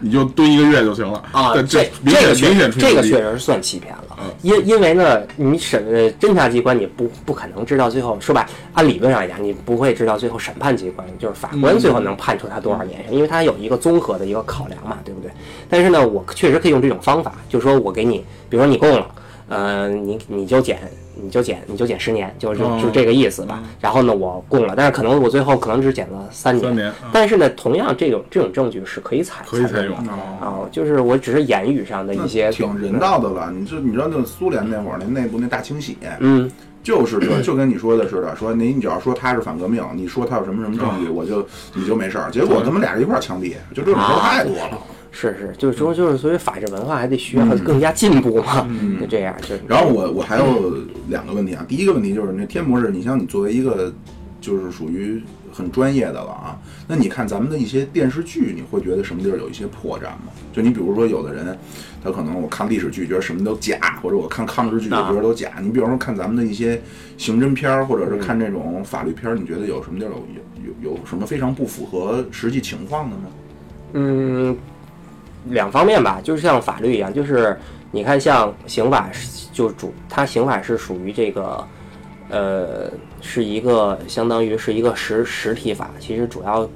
你就蹲一个月就行了啊，这明显这个确明显出这个确实是算欺骗了嗯，因因为呢，你审呃侦查机关你不不可能知道最后说白，按理论上来讲，你不会知道最后审判机关就是法官最后能判处他多少年，因为他有一个综合的一个考量嘛，对不对？但是呢，我确实可以用这种方法，就是说我给你，比如说你供了，呃，你你就减。你就减，你就减十年，就就哦就这个意思吧。然后呢，我供了，但是可能我最后可能只减了三年。三年啊但是呢，同样这种这种证据是可以采可以采用的啊，就是我只是言语上的一些挺人道的了。你这你知道那苏联那会儿那内部那大清洗，嗯，就是这，就跟你说的似的，说你你只要说他是反革命，你说他有什么什么证据，我就你就没事儿。结果他们俩人一块儿枪毙，就这种事儿太多了。是是，就是说就是所谓法治文化还得需要更加进步嘛，就这样就是。然后我我还有两个问题啊，第一个问题就是那天博士，你像你作为一个就是属于很专业的了啊，那你看咱们的一些电视剧，你会觉得什么地儿有一些破绽吗？就你比如说有的人，他可能我看历史剧觉得什么都假，或者我看抗日剧就觉得都假。你比如说看咱们的一些刑侦片儿，或者是看这种法律片儿，你觉得有什么地儿有有有有什么非常不符合实际情况的吗？嗯，两方面吧，就是像法律一样，就是你看像刑法是就主它刑法是属于这个。呃，是一个相当于是一个实实体法，其实主要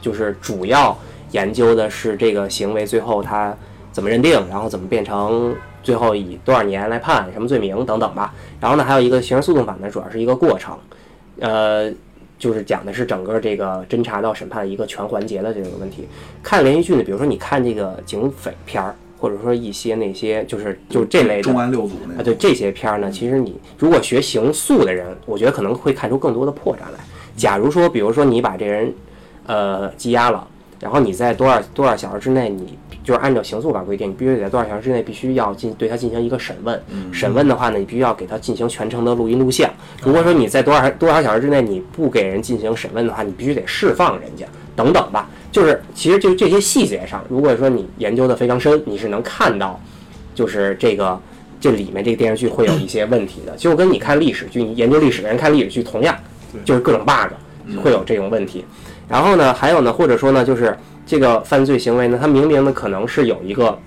就是主要研究的是这个行为最后它怎么认定，然后怎么变成最后以多少年来判什么罪名等等吧。然后呢，还有一个刑事诉讼法呢，主要是一个过程，呃，就是讲的是整个这个侦查到审判一个全环节的这个问题。看连续剧呢，比如说你看这个警匪片儿，或者说一些那些就是就是这类的重案六组啊，对这些片儿呢，其实你如果学刑诉的人，我觉得可能会看出更多的破绽来。假如说，比如说你把这人，呃，羁押了，然后你在多少多少小时之内，你就是按照刑诉法规定，你必须得在多少小时之内必须要进对他进行一个审问。审问的话呢，你必须要给他进行全程的录音录像。如果说你在多少多少小时之内你不给人进行审问的话，你必须得释放人家等等吧。就是其实就这些细节上，如果说你研究的非常深，你是能看到，就是这个这里面这个电视剧会有一些问题的，就跟你看历史剧，你研究历史的人看历史剧同样，就是各种 bug 会有这种问题。然后呢，还有呢，或者说呢，就是这个犯罪行为呢，它明明呢可能是有一个，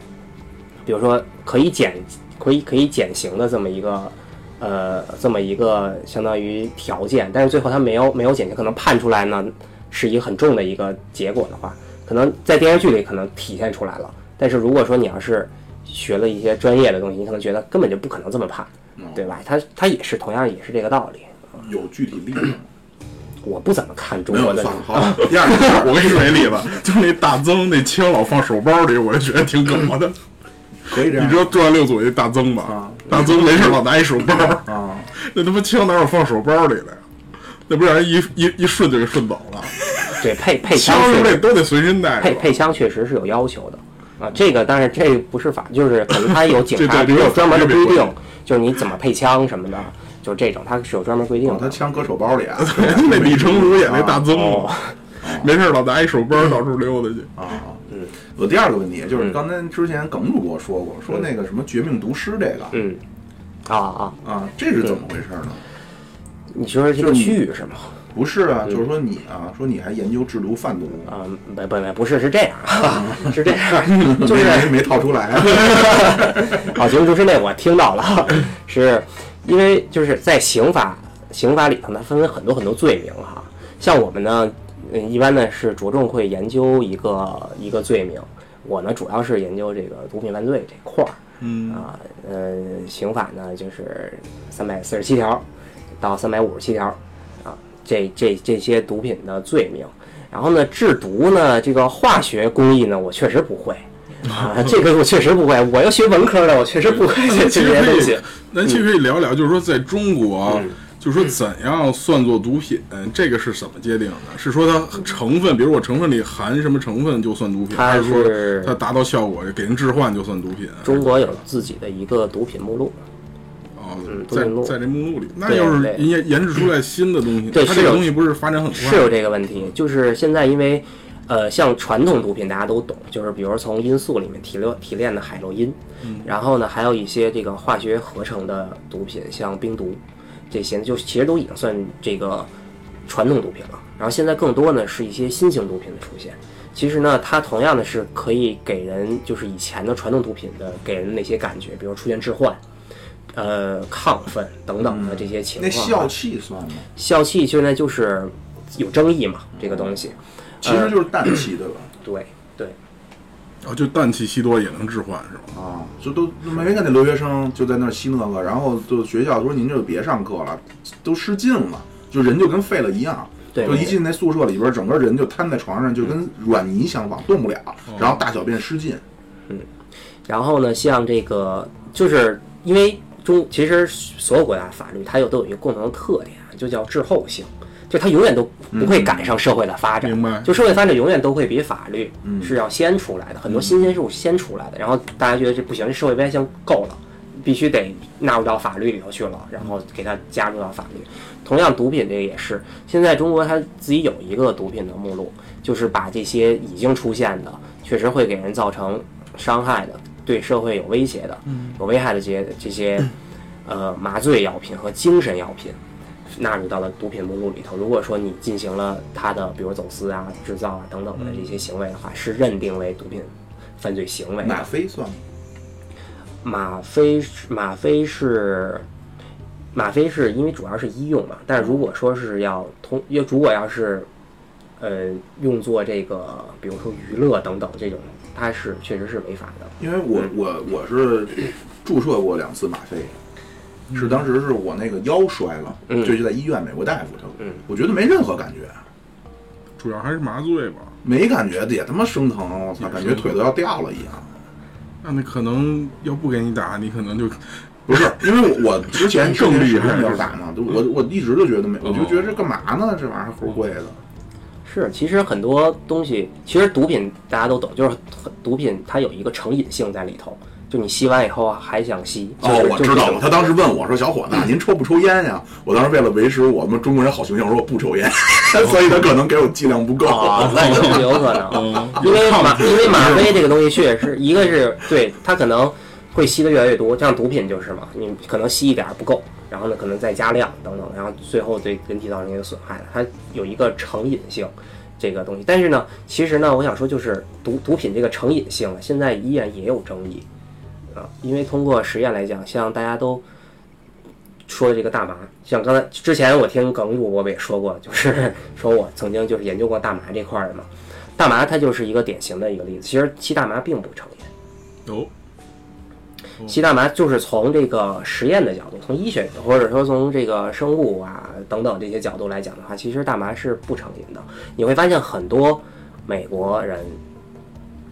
比如说可以减可以可以减刑的这么一个。呃，这么一个相当于条件，但是最后他没有没有减刑，可能判出来呢是一个很重的一个结果的话，可能在电视剧里可能体现出来了。但是如果说你要是学了一些专业的东西，你可能觉得根本就不可能这么判，对吧？他他也是同样也是这个道理。有具体例子？我不怎么看中，国的算了，好。第二个，我给你说一例子，就是那大曾那枪老放手包里，我就觉得挺梗的。可以这样你知道重案六组那大曾吧？啊大曾没事老拿一手包，啊？那他妈枪哪有放手包里的呀？那不让人一一一顺就给顺走了。对配配枪枪是确实那都得随身带着配。配枪确实是有要求的啊。这个当然这不是法，就是可能他有警察，比如有专门的规定就是你怎么配枪什么的，就这种他是有专门规定的，他的。枪搁手包里啊？那李成儒演那大曾 没事老拿一手包到处溜达去。啊，嗯，我第二个问题就是刚才之前耿主播说过，说那个什么绝命毒师这个嗯，啊啊，啊，这是怎么回事呢？你说这个区域是吗？不是啊，就是说你啊，说你还研究制毒贩毒，啊，不不不，不是是这样，是这样，就是没没套出来啊。啊，节目主持那我听到了，是因为就是在刑法刑法里头呢，分为很多很多罪名哈。像我们呢，嗯，一般呢是着重会研究一个一个罪名，我呢主要是研究这个毒品犯罪这块儿。嗯啊，呃，刑法呢就是三百四十七条到三百五十七条，啊，这这这些毒品的罪名。然后呢，制毒呢，这个化学工艺呢，我确实不会啊，这个我确实不会。我要学文科的，我确实不会这其实可以这些东西。，咱其实可以聊聊，就是说在中国，嗯就是说怎样算作毒品，这个是怎么界定的？是说它成分，比如我成分里含什么成分就算毒品，还是说是它达到效果给人置换就算毒品？中国有自己的一个毒品目录，哦嗯，毒品录在在这目录里，那要是对研研制出来新的东西，对它这个东西不是发展很快？是有这个问题，就是现在因为，呃，像传统毒品大家都懂，就是比如从罂粟里面提炼提炼的海洛因，然后呢，还有一些这个化学合成的毒品，像冰毒，这些就其实都已经算这个传统毒品了。然后现在更多呢是一些新型毒品的出现。其实呢，它同样的是可以给人就是以前的传统毒品的给人的那些感觉，比如出现致幻、呃亢奋等等的这些情那况啊。笑气算吗？笑气现在就是有争议嘛，这个东西。其实就是氮气，对吧？对对，哦，就氮气吸多也能置换是吧？啊，就都没看那留学生就在那儿吸那个，然后就学校说您就别上课了，都失禁了，就人就跟废了一样。就一进那宿舍里边，整个人就瘫在床上，就跟软泥相仿，动不了，然后大小便失禁。嗯然后呢，像这个就是因为中其实所有国家法律它又都有一个共同的特点，就叫滞后性，就它永远都不会赶上社会的发展。明白就社会发展永远都会比法律是要先出来的，很多新鲜事物先出来的。然后大家觉得这不行，这社会变性够了，必须得纳入到法律里头去了，然后给它加入到法律。同样，毒品这个也是，现在中国它自己有一个毒品的目录，就是把这些已经出现的，确实会给人造成伤害的，对社会有威胁的、有危害的这些这些呃麻醉药品和精神药品。纳入到了毒品目录里头。如果说你进行了他的，比如走私啊、制造啊等等的这些行为的话，是认定为毒品犯罪行为的。吗啡算吗？吗啡是吗啡是吗啡是因为主要是医用嘛，但是如果说是要通，要如果要是呃用作这个，比如说娱乐等等这种，它是确实是违法的。因为我我我是注射过两次吗啡，是当时是我那个腰摔了，嗯就就在医院美国大夫他，嗯我觉得没任何感觉，主要还是麻醉吧。没感觉也他妈生疼，我操，感觉腿都要掉了一样。那那可能要不给你打，你可能就不是，因为我我 之前更厉害没有打嘛，就我我一直就觉得没，我就觉得这干嘛呢？这玩意儿齁贵的。是，其实很多东西，其实毒品大家都懂，就是毒品它有一个成瘾性在里头，就你吸完以后啊还想吸。就哦，我知道了。他当时问我说：“小伙子，您抽不抽烟呀？”我当时为了维持我们中国人好形象，我说我不抽烟，所以他可能给我剂量不够。啊，那有有可能，嗯因为吗，因为吗啡这个东西确实一个是对它可能会吸的越来越多，像毒品就是嘛，你可能吸一点儿不够，然后呢可能再加量等等，然后最后对人体造成一个损害，它有一个成瘾性这个东西。但是呢，其实呢，我想说就是毒毒品这个成瘾性，现在依然也有争议啊，因为通过实验来讲，像大家都。说的这个大麻，像刚才之前我听耿主播也说过，就是 说我曾经就是研究过大麻这块儿的嘛。大麻它就是一个典型的一个例子。其实吸大麻并不成瘾，哦吸大麻就是从这个实验的角度，从医学或者说从这个生物啊等等这些角度来讲的话，其实大麻是不成瘾的。你会发现很多美国人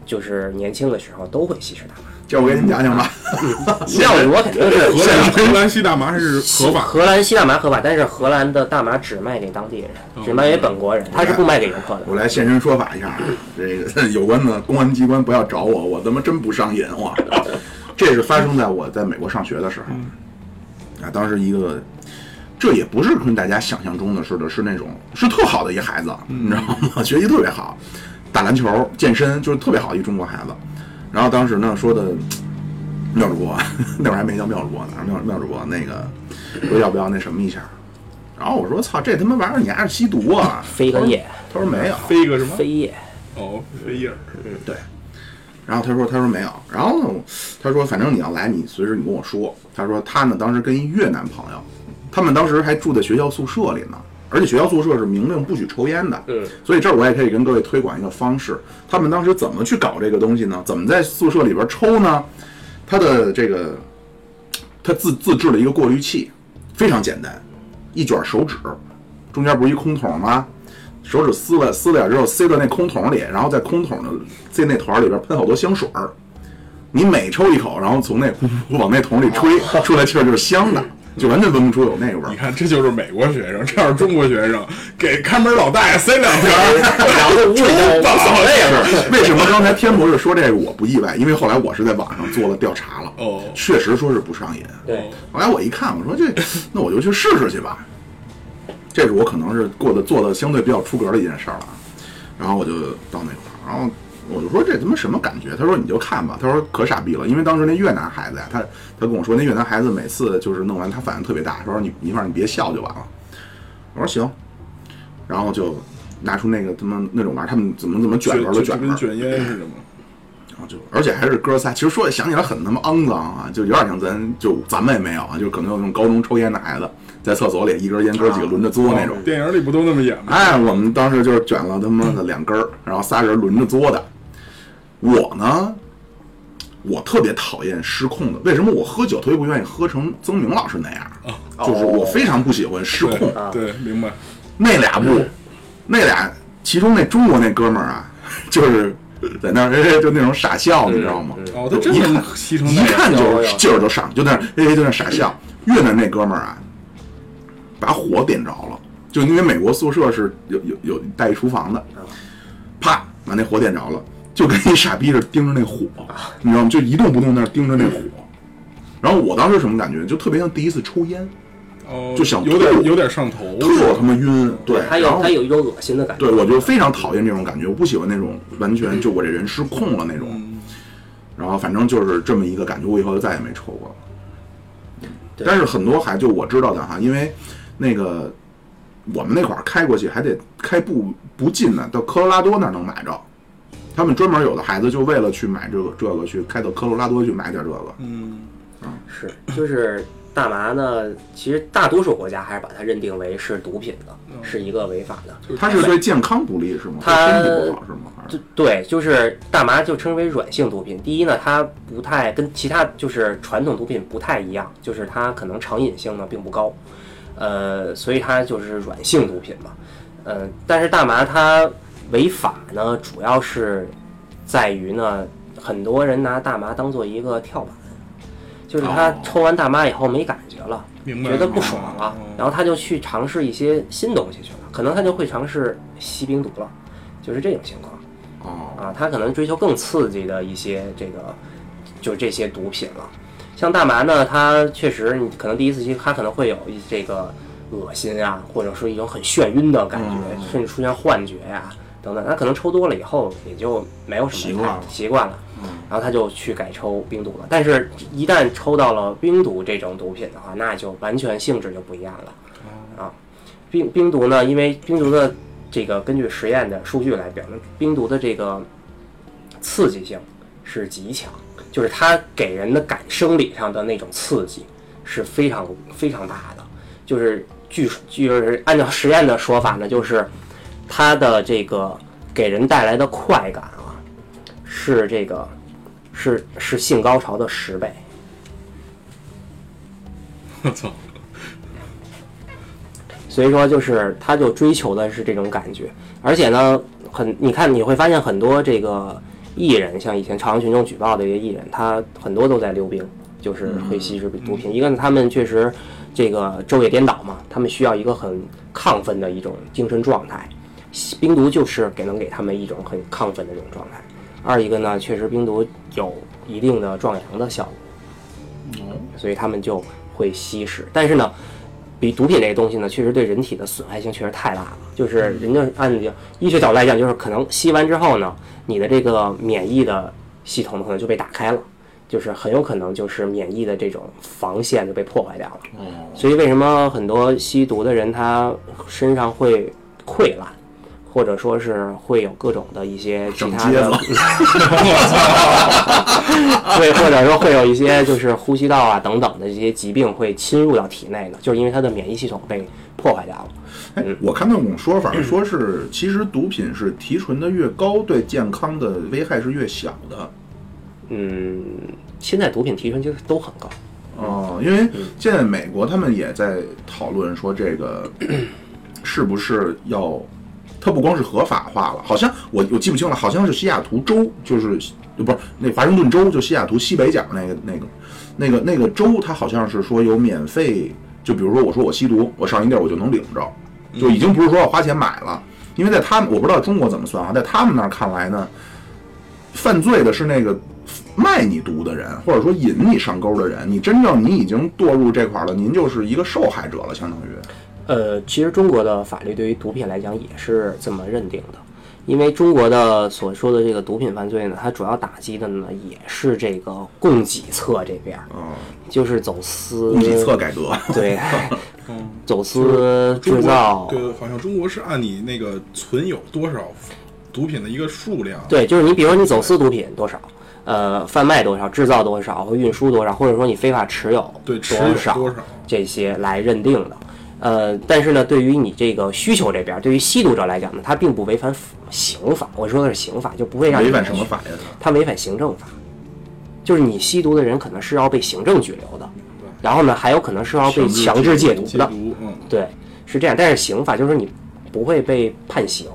就是年轻的时候都会吸食大麻。叫我给你讲讲吧。要我肯定是荷兰荷兰吸大麻是合法，荷兰吸大麻合法，但是荷兰的大麻只卖给当地人，只卖给本国人，他是不卖给游客的。我来现身说法一下啊，这个有关的公安机关不要找我，我他妈真不上瘾哇！这是发生在我在美国上学的时候，啊，当时一个，这也不是跟大家想象中的似的，是那种是特好的一孩子，你知道吗？学习特别好，打篮球、健身，就是特别好的一中国孩子。然后当时呢说的，妙主播 那会儿还没叫妙主播呢，妙妙主播那个说要不要那什么一下？然后我说操，这他妈玩意儿你还是吸毒啊？飞个叶，他说没有，飞一个什么？飞叶，哦，飞叶儿。对。然后他说他说没有，然后呢，他说反正你要来，你随时你跟我说。他说他呢当时跟一越南朋友，他们当时还住在学校宿舍里呢。而且学校宿舍是明令不许抽烟的。嗯，所以这儿我也可以跟各位推广一个方式，他们当时怎么去搞这个东西呢？怎么在宿舍里边抽呢？他的这个，他自自制了一个过滤器，非常简单，一卷手指，中间不是一空桶吗？手指撕了撕了点之后，塞到那空桶里，然后在空桶的塞那团里边喷好多香水儿。你每抽一口，然后从那 往那桶里吹，出来气儿就是香的，就完全闻不出有那个味儿你。看，这就是美国学生，这要是中国学生，给看门老大爷塞两瓶儿，然后屋里就无所谓了。是为什么刚才天博士说这个我不意外？因为后来我是在网上做了调查了，哦确实说是不上瘾。对，后来我一看，我说这，那我就去试试去吧。这是我可能是过的做的相对比较出格的一件事儿了啊。然后我就到那块儿，然后我就说这他妈什么感觉？他说你就看吧。他说可傻逼了，因为当时那越南孩子呀，他他跟我说那越南孩子每次就是弄完他反应特别大，他说你你反正你别笑就完了。我说行，然后就拿出那个他妈那种玩意儿，他们怎么怎么卷就轮的卷跟，卷烟似的嘛。然后就而且还是哥仨，其实说也想起来很他妈肮脏啊，就有点像咱就咱们也没有啊，就可能有那种高中抽烟的孩子在厕所里一根烟哥几个轮着嘬那种。电影里不都那么演吗？哎，我们当时就是卷了他妈的两根儿，然后仨人轮着嘬的。我呢，我特别讨厌失控的。为什么我喝酒特别不愿意喝成曾明老师那样？就是我非常不喜欢失控。对对，明白。那俩不，那俩其中那中国那哥们儿啊，就是在那儿哎 就那种傻笑，你知道吗？哦，他真能吸成一那样。看就劲儿就上，就在那 哎就那傻笑。越南那哥们儿啊，把火点着了，就因为美国宿舍是有有有带一厨房的，啪把那火点着了，就跟一傻逼似的盯着那火，你知道吗？就一动不动那儿盯着那火。然后我当时什么感觉？就特别像第一次抽烟，哦，就想有点有点上头，特他妈晕。对，他然后有他有一种恶心的感觉。对，我就非常讨厌这种感觉，我不喜欢那种完全就我这人失控了那种。嗯然后反正就是这么一个感觉，我以后就再也没抽过了。但是很多还就我知道的哈，因为那个我们那会儿开过去还得开不不近呢，到科罗拉多那儿能买着。他们专门有的孩子就为了去买这个这个去开到科罗拉多去买点这个。嗯，是，就是大麻呢，其实大多数国家还是把它认定为是毒品的，是一个违法的。它是对健康不利是吗？对它身体不好是吗？还是对，就是大麻就称为软性毒品。第一呢，它不太跟其他就是传统毒品不太一样，就是它可能成瘾性呢并不高，呃，所以它就是软性毒品嘛。呃，但是大麻它违法呢，主要是在于呢，很多人拿大麻当做一个跳板，就是他哦。抽完大麻以后没感觉了。觉得不爽了哦，然后他就去尝试一些新东西去了，可能他就会尝试吸冰毒了，就是这种情况。哦。啊，他可能追求更刺激的一些这个，就是这些毒品了。像大麻呢，它确实你可能第一次吸，它可能会有一这个恶心啊，或者说一种很眩晕的感觉，嗯。甚至出现幻觉呀、等等。他可能抽多了以后也就没有什么习惯了习惯了，然后他就去改抽冰毒了。但是，一旦抽到了冰毒这种毒品的话，那就完全性质就不一样了。啊，冰冰毒呢，因为冰毒的这个根据实验的数据来表明，冰毒的这个刺激性是极强，就是它给人的感生理上的那种刺激是非常非常大的。就是据就是按照实验的说法呢，就是它的这个给人带来的快感啊，是这个是是性高潮的十倍。我操，所以说，就是他就追求的是这种感觉，而且呢，很你看你会发现很多这个艺人，像以前朝阳群众举报的一些艺人，他很多都在溜冰，就是会吸食毒品。一个呢，他们确实这个昼夜颠倒嘛，他们需要一个很亢奋的一种精神状态，吸冰毒就是给能给他们一种很亢奋的这种状态。二一个呢，确实冰毒有一定的壮阳的效果，嗯所以他们就会吸食。但是呢，比毒品这个东西呢，确实对人体的损害性确实太大了。就是人家按医学角度来讲，就是可能吸完之后呢，你的这个免疫的系统可能就被打开了，就是很有可能就是免疫的这种防线就被破坏掉了。嗯，所以为什么很多吸毒的人他身上会溃烂，或者说是会有各种的一些其他的 对，或者说会有一些就是呼吸道啊等等的这些疾病会侵入到体内的，就是因为它的免疫系统被破坏掉了。哎，我看到一种说法，说是其实毒品是提纯的越高，对健康的危害是越小的。嗯，现在毒品提纯其实都很高。哦，因为现在美国他们也在讨论说这个 是不是要，它不光是合法化了，好像我我记不清了，好像是西雅图州，就是不是那华盛顿州，就西雅图西北角那个那个那个那个州，它好像是说有免费，就比如说我说我吸毒，我上一地儿我就能领着，就已经不是说要花钱买了，因为在他们我不知道中国怎么算啊，在他们那儿看来呢，犯罪的是那个。卖你毒的人，或者说引你上钩的人，你真正你已经堕入这块了，您就是一个受害者了，相当于。呃，其实中国的法律对于毒品来讲也是这么认定的，因为中国的所说的这个毒品犯罪呢，它主要打击的呢也是这个供给侧这边，嗯就是走私。供给侧改革。对，嗯，走私制造。对，好像中国是按你那个存有多少毒品的一个数量。对，就是你比如说你走私毒品多少。呃，贩卖多少，制造多少，或运输多少，或者说你非法持有多少，多少这些来认定的。呃，但是呢，对于你这个需求这边，对于吸毒者来讲呢，他并不违反刑法。我说的是刑法，就不会让违反什么法呀？他违反行政法，就是你吸毒的人可能是要被行政拘留的，然后呢，还有可能是要被强制戒毒的。嗯，对，是这样。但是刑法就是你不会被判刑。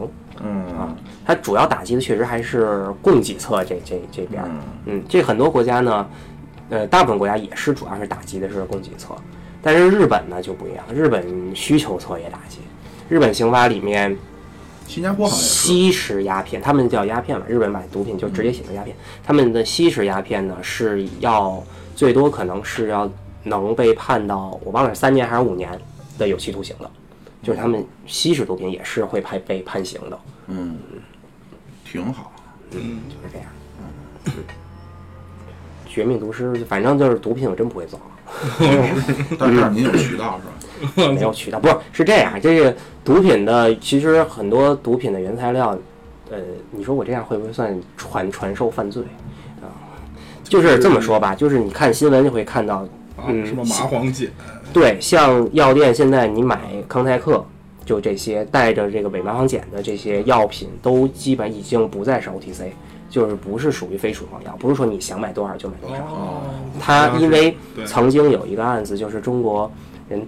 嗯啊。它主要打击的确实还是供给侧这这这边，嗯，这很多国家呢，呃，大部分国家也是主要是打击的是供给侧，但是日本呢就不一样，日本需求侧也打击。日本刑法里面，新加坡好像吸食鸦片，他们叫鸦片嘛，日本买毒品就直接写成鸦片。他们的吸食鸦片呢是要最多可能是要能被判到我忘了三年还是五年的有期徒刑的，就是他们吸食毒品也是会判被判刑的，嗯。挺好，嗯，就是这样，嗯，绝命毒师，反正就是毒品，我真不会做，但是您有渠道是吧？没有渠道，不是是这样，这个毒品的其实很多毒品的原材料，呃，你说我这样会不会算传传授犯罪啊？就是这么说吧，就是你看新闻就会看到，嗯，什么麻黄碱，对，像药店现在你买康泰克。就这些带着这个伪麻黄碱的这些药品，都基本已经不再是 OTC，就是不是属于非处方药，不是说你想买多少就买多少。哦。它因为曾经有一个案子，就是中国人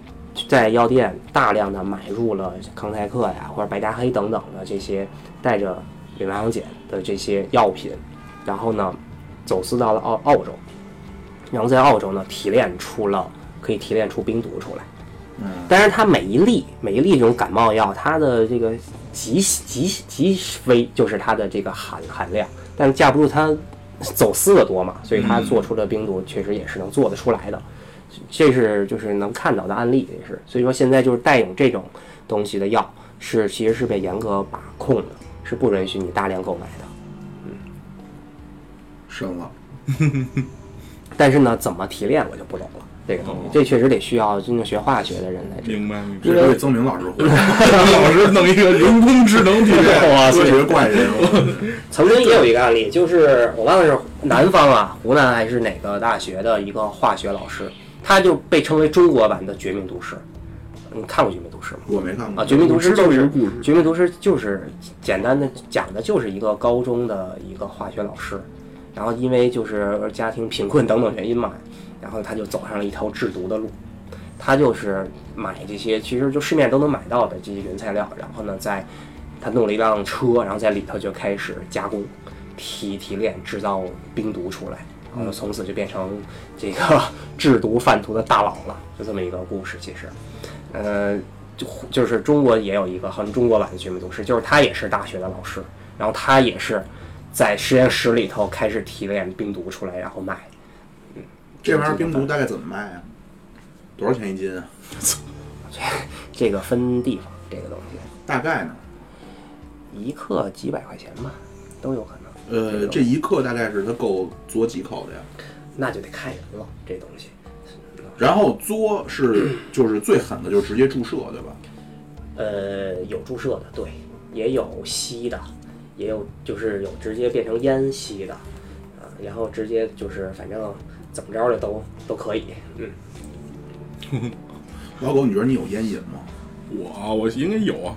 在药店大量的买入了康泰克呀或者白加黑等等的这些带着伪麻黄碱的这些药品，然后呢走私到了澳澳洲，然后在澳洲呢提炼出了可以提炼出冰毒出来。嗯但是它每一粒每一粒这种感冒药，它的这个极极极微就是它的这个含含量，但架不住它走私的多嘛，所以它做出的冰毒确实也是能做得出来的，这是就是能看到的案例也是，所以说现在就是带有这种东西的药是其实是被严格把控的，是不允许你大量购买的，嗯，深了，但是呢，怎么提炼我就不懂了。这个东西，这确实得需要真正学化学的人来。明白，因为曾明老师，曾 老师弄一个人工智能体 哇，科学怪人。曾经也有一个案例，就是我忘了是南方啊，湖南还是哪个大学的一个化学老师，他就被称为中国版的《绝命毒师》。你看过《绝命毒师》吗？我没看过啊，《绝命毒师》就是《绝命毒师》，就是简单的讲的就是一个高中的一个化学老师，然后因为就是家庭贫困等等原因嘛。然后他就走上了一条制毒的路，他就是买这些，其实就市面都能买到的这些原材料，然后呢，在他弄了一辆车，然后在里头就开始加工、提提炼、制造冰毒出来，然后从此就变成这个制毒贩毒的大佬了，就这么一个故事。其实，呃，就就是中国也有一个很中国版的绝命毒师，就是他也是大学的老师，然后他也是在实验室里头开始提炼冰毒出来，然后卖。这玩意儿冰毒大概怎么卖啊？多少钱一斤啊？这 这个分地方，这个东西大概呢？一克几百块钱吧，都有可能。呃，这一克大概是它够嘬几口的呀？那就得看人了，这东西。然后嘬是 就是最狠的，就是直接注射，对吧？呃，有注射的，对，也有吸的，也有就是有直接变成烟吸的，啊，然后直接就是反正。怎么着的都都可以，嗯。老狗，你觉得你有烟瘾吗？我我应该有啊，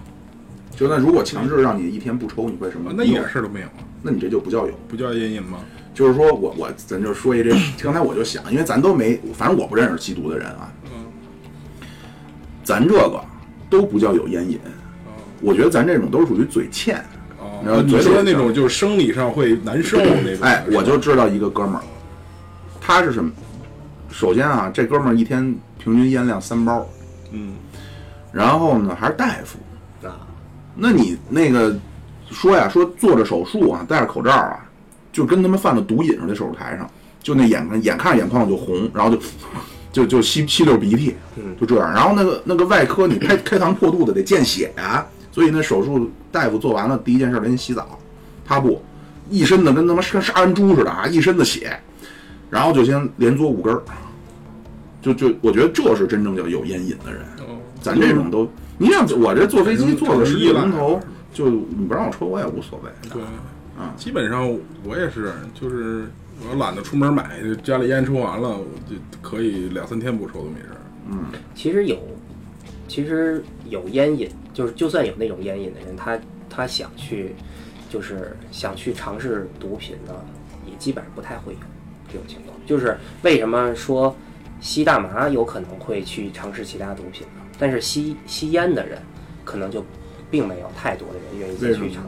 就那如果强制让你一天不抽，你会什么？那一点事儿都没有啊，那你这就不叫有。不叫烟瘾吗？就是说我我咱就说一这，刚才我就想，因为咱都没，反正我不认识吸毒的人啊，嗯咱这个都不叫有烟瘾，我觉得咱这种都是属于嘴欠。哦，你说那种就是生理上会难受那种，哎，我就知道一个哥们儿，他是什么？首先啊，这哥们儿一天平均烟量三包，嗯然后呢还是大夫。啊，那你那个说呀，说做着手术啊，戴着口罩啊，就跟他们犯了毒瘾似的，手术台上，就那眼看眼看着眼眶就红，然后就 就就吸吸溜鼻涕，就这样。然后那个那个外科你开 开膛破肚的得见血呀、所以那手术大夫做完了，第一件事得你洗澡，他不，一身的跟他妈跟杀人猪似的啊，一身的血，然后就先连嘬五根儿，就就我觉得这是真正叫有烟瘾的人。哦咱这种都，你像我这坐飞机坐个十几个钟头，就你不让我抽我也无所谓。对，啊基本上我也是，就是我懒得出门买，家里烟抽完了，我就可以两三天不抽都没事儿。其实有，其实有烟瘾，就是就算有那种烟瘾的人，他他想去，就是想去尝试毒品的，也基本上不太会有这种情况。就是为什么说吸大麻有可能会去尝试其他毒品呢？但是吸吸烟的人，可能就并没有太多的人愿意再去尝，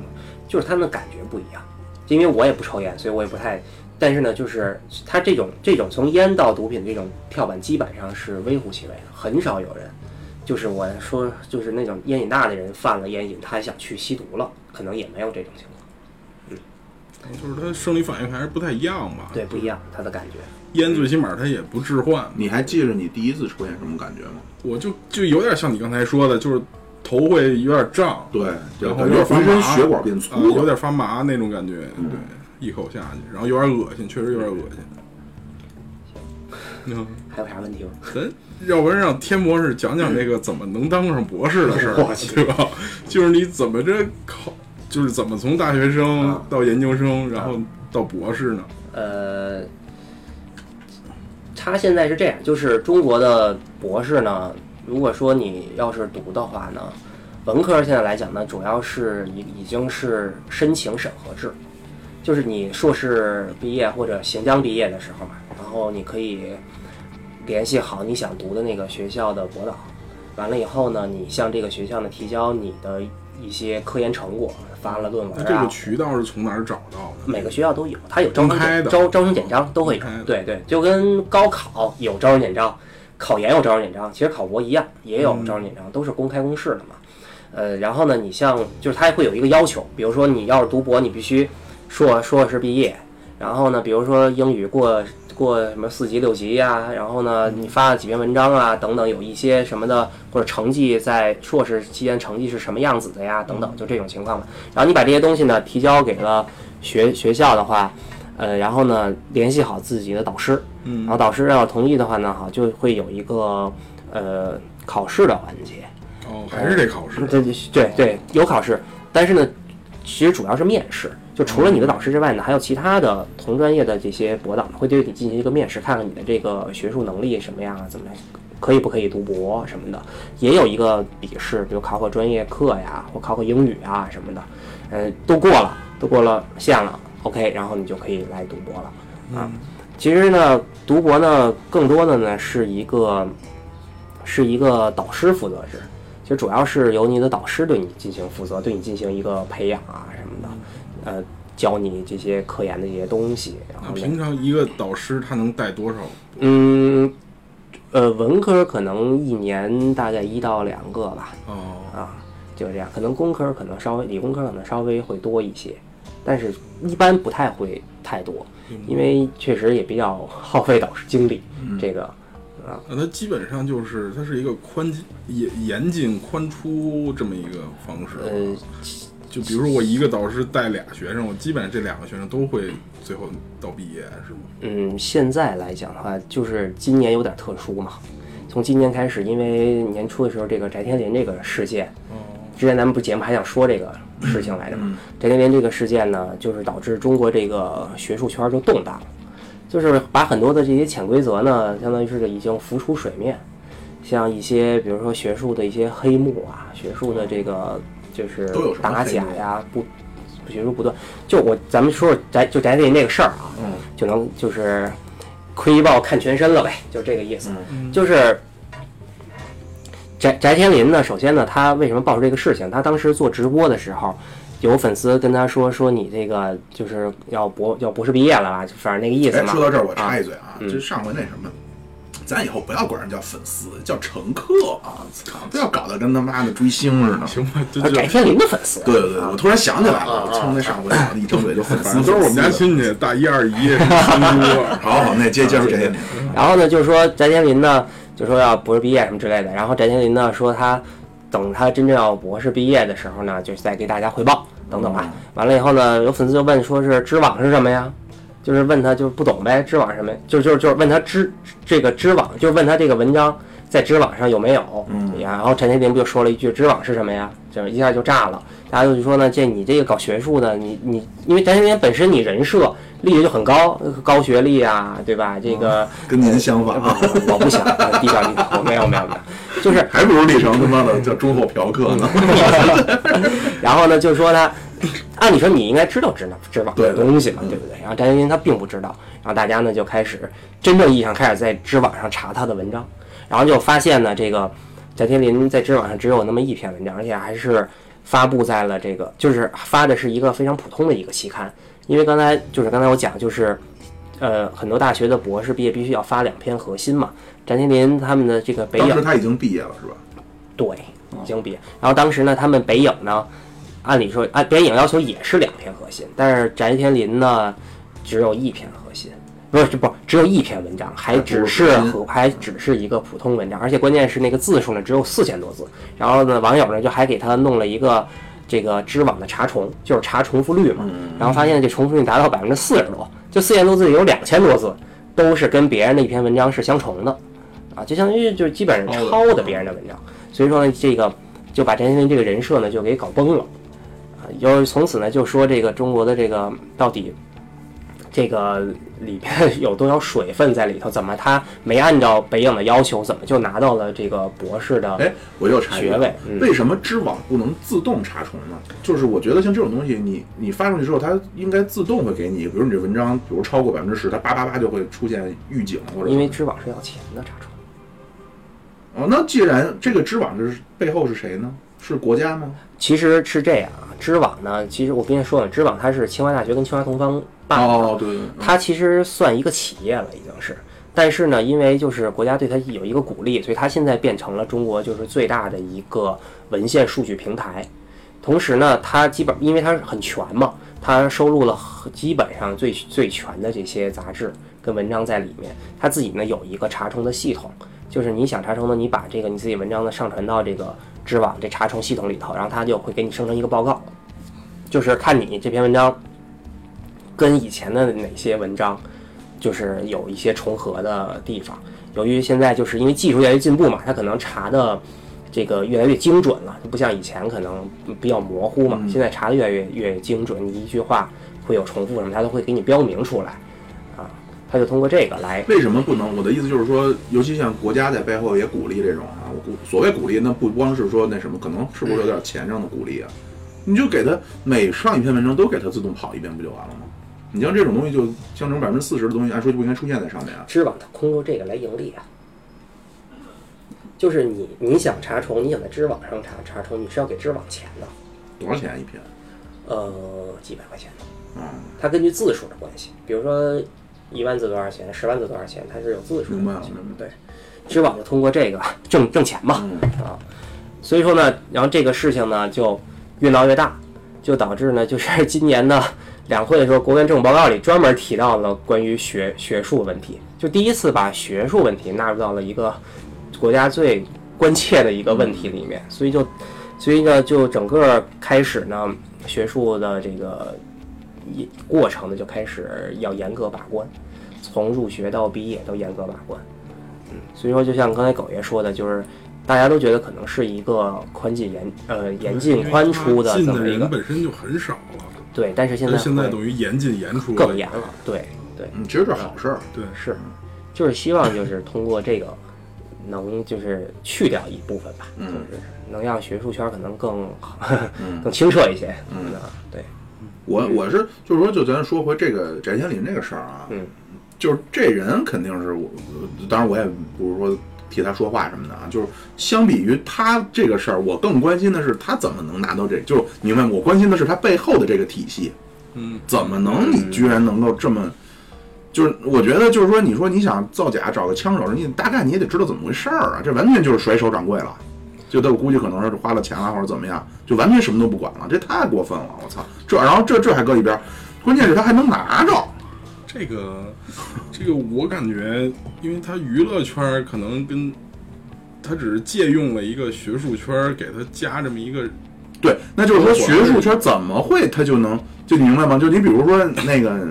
就是他们的感觉不一样。因为我也不抽烟，所以我也不太。但是呢，就是他这种这种从烟到毒品这种跳板，基本上是微乎其微的，很少有人。就是我说，就是那种烟瘾大的人犯了烟瘾，他还想去吸毒了，可能也没有这种情况。就是他生理反应还是不太一样吧？对，不一样，他的感觉。烟最起码它也不置换，你还记着你第一次抽烟什么感觉吗？我就就有点像你刚才说的，就是头会有点胀，对，然后有点发麻，浑身血管变粗啊，有点发麻那种感觉，对，一口下去，然后有点恶心，确实有点恶心。嗯，还有啥问题吗？咱要不然让天博士讲讲这个怎么能当上博士的事儿我，去对吧？就是你怎么着考，就是怎么从大学生到研究生，然后到博士呢？呃，他现在是这样，就是中国的博士呢，如果说你要是读的话呢，文科现在来讲呢，主要是已已经是申请审核制，就是你硕士毕业或者行将毕业的时候嘛，然后你可以联系好你想读的那个学校的博导，完了以后呢，你向这个学校呢提交你的一些科研成果，发了论文啊这个，渠道是从哪儿找到的？每个学校都有，它有招生招招生简章都会有。对对，就跟高考有招生简章，考研有招生简章，其实考博一样也有招生简章，都是公开公示的嘛。呃，然后呢，你像就是它会有一个要求，比如说你要是读博，你必须硕硕士毕业，然后呢，比如说英语过过什么四级六级呀、然后呢，你发了几篇文章啊，等等，有一些什么的，或者成绩在硕士期间成绩是什么样子的呀，等等，就这种情况嘛。然后你把这些东西呢提交给了学学校的话，呃，然后呢联系好自己的导师，嗯然后导师要同意的话呢，好，就会有一个呃考试的环节。哦，还是得考试。对对对，有考试，但是呢，其实主要是面试。就除了你的导师之外呢，还有其他的同专业的这些博导呢，会对你进行一个面试，看看你的这个学术能力什么样啊，怎么样，可以不可以读博什么的。也有一个笔试，比如考考专业课呀，或考考英语啊什么的，呃，都过了，都过了线了，OK，然后你就可以来读博了啊。其实呢，读博呢，更多的呢是一个是一个导师负责制。其实主要是由你的导师对你进行负责，对你进行一个培养啊什么的，呃，教你这些科研的一些东西。然那后，平常一个导师他能带多少？嗯，呃，文科可能一年大概一到两个吧，哦，啊，就这样。可能工科可能稍微，理工科可能稍微会多一些，但是一般不太会太多，因为确实也比较耗费导师精力。这个那它基本上就是它是一个宽严严进宽出这么一个方式。呃，就比如说我一个导师带俩学生，我基本上这两个学生都会最后到毕业，是吗？嗯，现在来讲的话，就是今年有点特殊嘛。从今年开始，因为年初的时候这个翟天临这个事件，哦，之前咱们不节目还想说这个事情来着嘛？翟天临这个事件呢，就是导致中国这个学术圈就动荡了，就是把很多的这些潜规则呢，相当于是已经浮出水面。像一些比如说学术的一些黑幕啊，学术的这个就是打假呀，不不学术不断。就我咱们说说翟就翟天临这个事儿啊，嗯就能就是窥一豹看全身了呗，就这个意思。就是翟翟天临呢，首先呢，他为什么爆出这个事情？他当时做直播的时候，有粉丝跟他说说你这个就是要博要博士毕业了吧，反正那个意思哎，嘛。说到这儿，我插一嘴啊，嗯就上回那什么，咱以后不要管人叫粉丝，叫乘客啊！操，不要搞得跟他妈的追星似的。行吧，这呃就翟天临的粉丝。对对对，我突然想起来了，啊我从那上回啊一张嘴就粉丝，都是我们家亲戚，大一二姨什么三姑，好好，那接接着这些，然后呢，就是说翟天临呢，就说要博士毕业什么之类的。然后翟天临呢说他等他真正要博士毕业的时候呢，就是再给大家汇报等等吧。完了以后呢，有粉丝就问说是知网是什么呀？就是问他就是不懂呗，知网是什么？就就就是问他知这个知网，就是问他这个文章在知网上有没有？嗯然后陈天林不就说了一句知网是什么呀？就是一下就炸了。大家就说呢，这你这个搞学术的，你你因为陈天临本身你人设立的就很高，高学历啊，对吧？这个。跟您相反啊，我我不想低调低调，我没有没有没有，就是还不如李成他妈的叫忠厚嫖客呢。然后呢，就说他，按理说你应该知道知道知网的东西嘛，对不对？然后翟天临他并不知道，然后大家呢就开始真正意义上开始在知网上查他的文章，然后就发现呢，这个翟天临在知网上只有那么一篇文章，而且还是发布在了这个，就是发的是一个非常普通的一个期刊，因为刚才就是刚才我讲就是。呃，很多大学的博士毕业必须要发两篇核心嘛。翟天临他们的这个北影当时他已经毕业了，是吧？对，已经毕业。然后当时呢，他们北影呢，按理说按电影要求也是两篇核心，但是翟天临呢只有一篇核心，不是不只有一篇文章，还只是还只是一个普通文章，而且关键是那个字数呢只有四千多字。然后呢，网友呢就还给他弄了一个。这个知网的查重就是查重复率嘛，然后发现这重复率达到百分之四十多，就四千多字里有两千多字都是跟别人的一篇文章是相重的，啊，就相当于就是基本上抄的别人的文章。所以说呢，这个就把翟天临这个人设呢就给搞崩了，啊，就是从此呢就说这个中国的这个到底这个里边 有多少水分在里头，怎么他没按照北影的要求，怎么就拿到了这个博士的？哎，我又查一句学位嗯为什么知网不能自动查重呢？就是我觉得像这种东西，你你发上去之后，它应该自动会给你，比如你这文章，比如超过百分之十，它叭叭叭就会出现预警或者因为知网是要钱的查重。哦，那既然这个知网是背后是谁呢？是国家吗？其实是这样啊，知网呢，其实我跟你说了，知网它是清华大学跟清华同方办的，哦，对，它其实算一个企业了，已经是。但是呢，因为就是国家对它有一个鼓励，所以它现在变成了中国就是最大的一个文献数据平台。同时呢，它基本因为它很全嘛，它收录了基本上最最全的这些杂志跟文章在里面。它自己呢有一个查重的系统，就是你想查重呢，你把这个你自己文章呢上传到这个知网这查重系统里头，然后它就会给你生成一个报告，就是看你这篇文章跟以前的哪些文章就是有一些重合的地方。由于现在就是因为技术越来越进步嘛，它可能查的这个越来越精准了，不像以前可能比较模糊嘛。现在查的越来越越精准，你一句话会有重复什么，它都会给你标明出来啊。它就通过这个来为什么不能？我的意思就是说，尤其像国家在背后也鼓励这种啊，我鼓所谓鼓励，那不光是说那什么，可能是不是有点钱上的鼓励啊？你就给他每上一篇文章都给他自动跑一遍，不就完了吗？你像这种东西，就相当百分之四十的东西，按说就不应该出现在上面啊。知网它通过这个来盈利啊。就是你你想查重，你想在知网上查查重，你是要给知网钱的，多少钱一篇？呃，几百块钱。嗯，它根据字数的关系，比如说一万字多少钱，十万字多少钱，它是有字数的明白了关系。对，知网就通过这个挣挣钱嘛，嗯啊，所以说呢，然后这个事情呢就越闹越大，就导致呢，就是 今年的两会的时候，国务院政府报告里专门提到了关于学学术问题，就第一次把学术问题纳入到了一个国家最关切的一个问题里面，所以就所以呢，就整个开始呢，学术的这个一过程呢就开始要严格把关，从入学到毕业都严格把关。嗯，所以说就像刚才狗爷说的，就是大家都觉得可能是一个宽进严呃严进宽出的这么一个人本身就很少了，对，但是现在现在等于严进严出更严了，对对。嗯，其实这是好事儿。对，是，就是希望就是通过这个，能就是去掉一部分吧，嗯就是能让学术圈可能更 更清澈一些。嗯啊，对，我我是就是说，就咱说回这个翟天临这个事儿啊，嗯，就是这人肯定是我，当然我也不是说替他说话什么的啊，就是相比于他这个事儿，我更关心的是他怎么能拿到这，就是明白？我关心的是他背后的这个体系，嗯，怎么能你居然能够这么，就是我觉得就是说，你说你想造假找个枪手，你大概你也得知道怎么回事儿啊，这完全就是甩手掌柜了。就他我估计可能是花了钱了或者怎么样，就完全什么都不管了，这太过分了！我操，这然后这这还搁一边儿，关键是他还能拿着，这个这个我感觉，因为他娱乐圈可能跟他只是借用了一个学术圈给他加这么一个，对，那就是说学术圈怎么会他就能就你明白吗？就你比如说那个，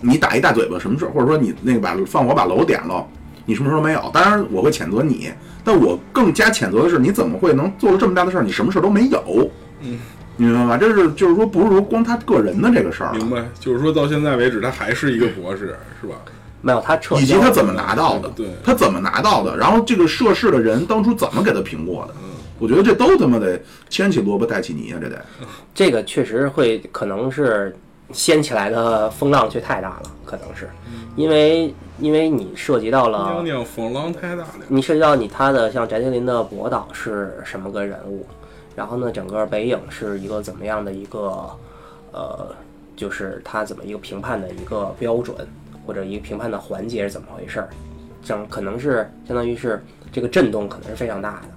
你打一大嘴巴什么事儿，或者说你那个把放火把楼点了，你什么事儿都没有。当然我会谴责你，但我更加谴责的是你怎么会能做了这么大的事儿，你什么事儿都没有？嗯，你明白吧？这是就是说不是说光他个人的这个事儿，明白？就是说到现在为止，他还是一个博士，是吧？没有他撤销，以及他怎么拿到的，对他怎么拿到的，然后这个涉事的人当初怎么给他评过的，我觉得这都他妈得牵起萝卜带起泥啊，这得。这个确实会可能是掀起来的风浪却太大了，可能是因为因为你涉及到了娘娘风浪太大了，你涉及到你他的像翟天临的博导是什么个人物，然后呢，整个北影是一个怎么样的一个呃，就是它怎么一个评判的一个标准，或者一个评判的环节是怎么回事儿，整可能是相当于是这个震动可能是非常大的，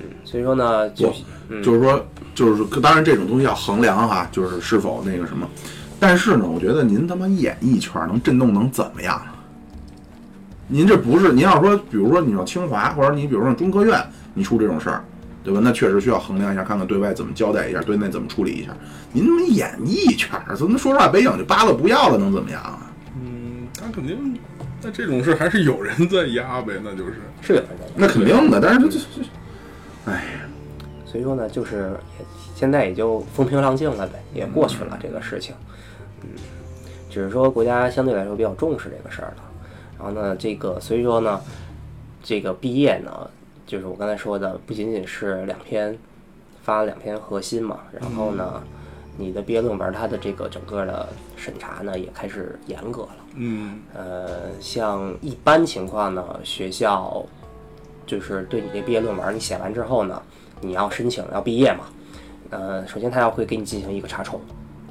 嗯，所以说呢，就嗯就是说，就是说当然这种东西要衡量哈，就是是否那个什么。但是呢，我觉得您他妈演艺圈能震动能怎么样？您这不是您要说，比如说你要清华，或者你比如说中科院，你出这种事儿，对吧？那确实需要衡量一下，看看对外怎么交代一下，对内怎么处理一下。您怎么演艺圈儿，咱们说实话，北影就扒了不要了，能怎么样啊？嗯，他肯定，那这种事还是有人在压呗，那就是，是有人在那肯定的，但是这这这，哎，所以说呢，就是也现在也就风平浪静了呗，也过去了这个事情。嗯，只是说国家相对来说比较重视这个事儿了。然后呢，这个所以说呢，这个毕业呢，就是我刚才说的，不仅仅是两篇发了两篇核心嘛，然后呢，你的毕业论文它的这个整个的审查呢也开始严格了。嗯呃，像一般情况呢，学校就是对你这毕业论文，你写完之后呢，你要申请要毕业嘛，呃，首先他要会给你进行一个查重，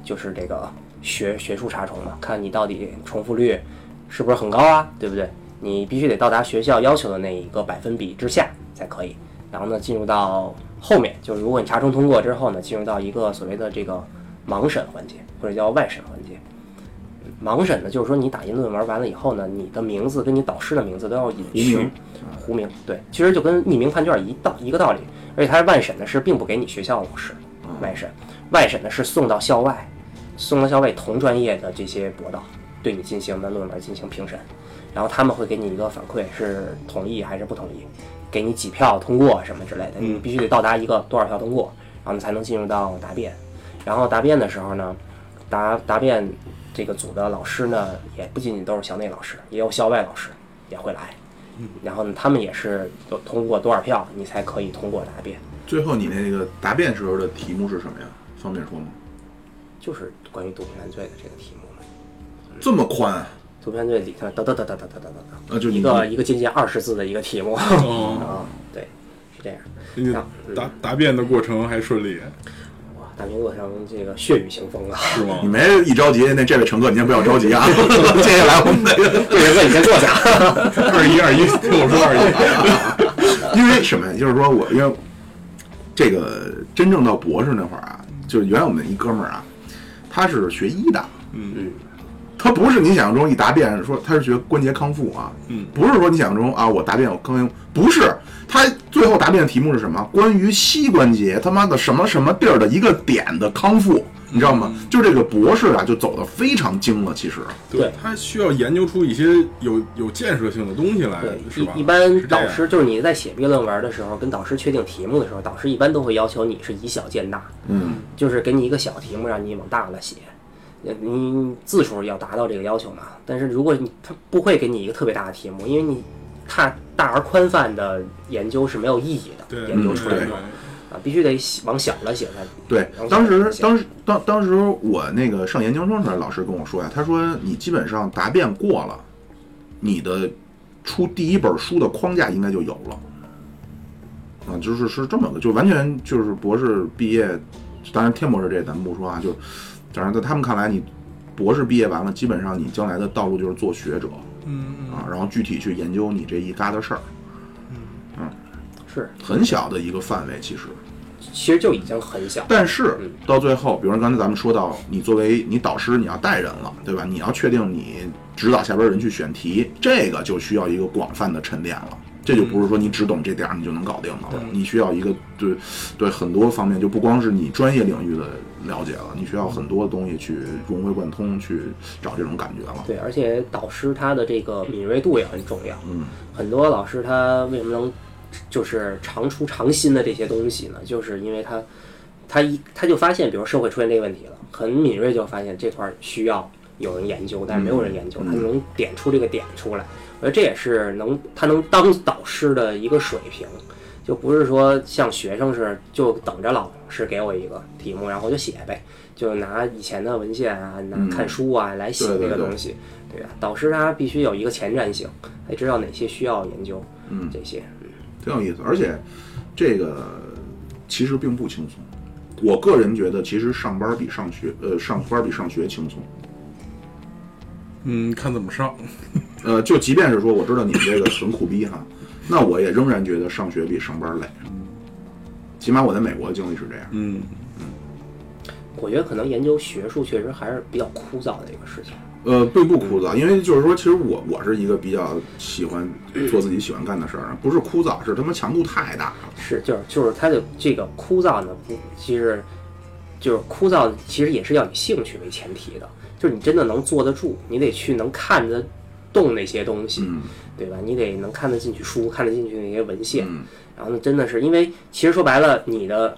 就是这个学学术查重嘛，看你到底重复率是不是很高啊，对不对？你必须得到达学校要求的那一个百分比之下才可以。然后呢，进入到后面，就是如果你查重通过之后呢，进入到一个所谓的这个盲审环节，或者叫外审环节。盲审呢，就是说你打印论文完了以后呢，你的名字跟你导师的名字都要隐去糊名。对，其实就跟匿名判卷一道一个道理。而且它是外审的是并不给你学校老师外审，外审呢是送到校外，送到校外同专业的这些博导对你进行的论文进行评审，然后他们会给你一个反馈是同意还是不同意，给你几票通过什么之类的，你必须得到达一个多少票通过，然后你才能进入到答辩。然后答辩的时候呢，答答辩这个组的老师呢，也不仅仅都是校内老师，也有校外老师也会来。然后呢，他们也是有通过多少票，你才可以通过答辩，最后你那个答辩时候的题目是什么呀？方便说吗？就是关于毒品犯罪的这个题目。这么宽？毒品犯罪里头哒哒哒哒哒哒哒哒啊，就一个一个接近二十字的一个题目哦，啊，对，是这样。那个答答辩的过程还顺利，哇，大明过程这个血雨腥风啊！是吗 你？没一着急，那这位乘客你先不要着急啊。接下来我们这个这人哥你先坐下。二一二一，听我说二一，因为什么呀？就是说我因为这个真正到博士那会儿啊，就是原来我们一哥们儿啊，他是学医的，嗯他不是你想象中一答辩说他是学关节康复啊，嗯不是说你想象中啊我答辩我康复，不是，他最后答辩的题目是什么？关于膝关节他妈的什么什么地儿的一个点的康复，你知道吗？就这个博士啊，就走的非常精了，其实。对他需要研究出一些有有建设性的东西来对，，是吧？一一般导师就是你在写毕业论文的时候，跟导师确定题目的时候，导师一般都会要求你是以小见大，嗯，就是给你一个小题目，让你往大了写。呃你字数要达到这个要求嘛？但是如果你他不会给你一个特别大的题目，因为你太大而宽泛的研究是没有意义的，研究出来的啊，必须得往小了写才对往，当时当时当当时我那个上研究生时，老师跟我说呀，他说你基本上答辩过了，你的出第一本书的框架应该就有了。啊，就是是这么个，就完全就是博士毕业，当然天博士这咱们不说啊，就，当然在他们看来，你博士毕业完了，基本上你将来的道路就是做学者嗯嗯啊，然后具体去研究你这一疙瘩事儿，嗯是，很小的一个范围其实。其实就已经很小。但是嗯到最后，比如说刚才咱们说到，你作为你导师，你要带人了，对吧？你要确定你指导下边人去选题，这个就需要一个广泛的沉淀了。这就不是说你只懂这点儿你就能搞定的了，你需要一个对对很多方面，就不光是你专业领域的了解了，你需要很多东西去融会贯通，去找这种感觉了。对，而且导师他的这个敏锐度也很重要。嗯，很多老师他为什么能就是常出常新的这些东西呢？就是因为他他一他就发现，比如社会出现这个问题了，很敏锐就发现这块儿需要有人研究，但是没有人研究，他就能点出这个点出来。我觉得这也是能他能当导师的一个水平。就不是说像学生似的就等着老师给我一个题目，然后我就写呗，就拿以前的文献啊，拿看书啊来写这个东西，对啊？导师他必须有一个前瞻性，得知道哪些需要研究，嗯这些，嗯挺有意思，而且这个其实并不轻松。我个人觉得，其实上班比上学，呃，上班比上学轻松。嗯，看怎么上。呃，就即便是说我知道你们这个很苦逼哈，那我也仍然觉得上学比上班累。起码我在美国的经历是这样。嗯，我觉得可能研究学术确实还是比较枯燥的一个事情。呃，并不枯燥，因为就是说，其实我我是一个比较喜欢做自己喜欢干的事儿，不是枯燥，是他妈强度太大了。是，就是就是它的这个枯燥呢，不，其实就是枯燥，其实也是要以兴趣为前提的，就是你真的能坐得住，你得去能看得动那些东西，嗯。对吧？你得能看得进去书，看得进去那些文献，嗯。然后呢，真的是因为其实说白了，你的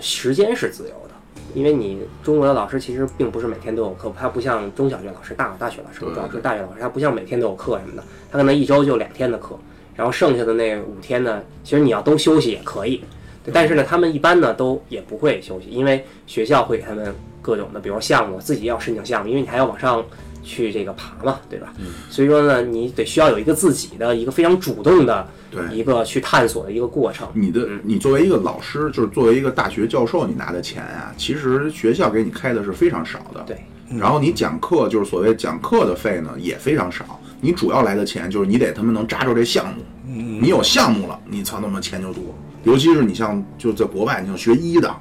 时间是自由的，因为你中国的老师其实并不是每天都有课，他不像中小学老师、大大学老师，对主要是大学老师，他不像每天都有课什么的，他可能一周就两天的课，然后剩下的那五天呢，其实你要都休息也可以，但是呢，他们一般呢都也不会休息，因为学校会给他们各种的，比如项目，自己要申请项目，因为你还要往上去这个爬嘛，对吧？所以说呢，你得需要有一个自己的一个非常主动的对一个去探索的一个过程。你的你作为一个老师，就是作为一个大学教授，你拿的钱啊，其实学校给你开的是非常少的。对，然后你讲课，就是所谓讲课的费呢，也非常少。你主要来的钱就是你得他们能扎着这项目，你有项目了，你操他妈钱就多。尤其是你像就在国外，你像学医的，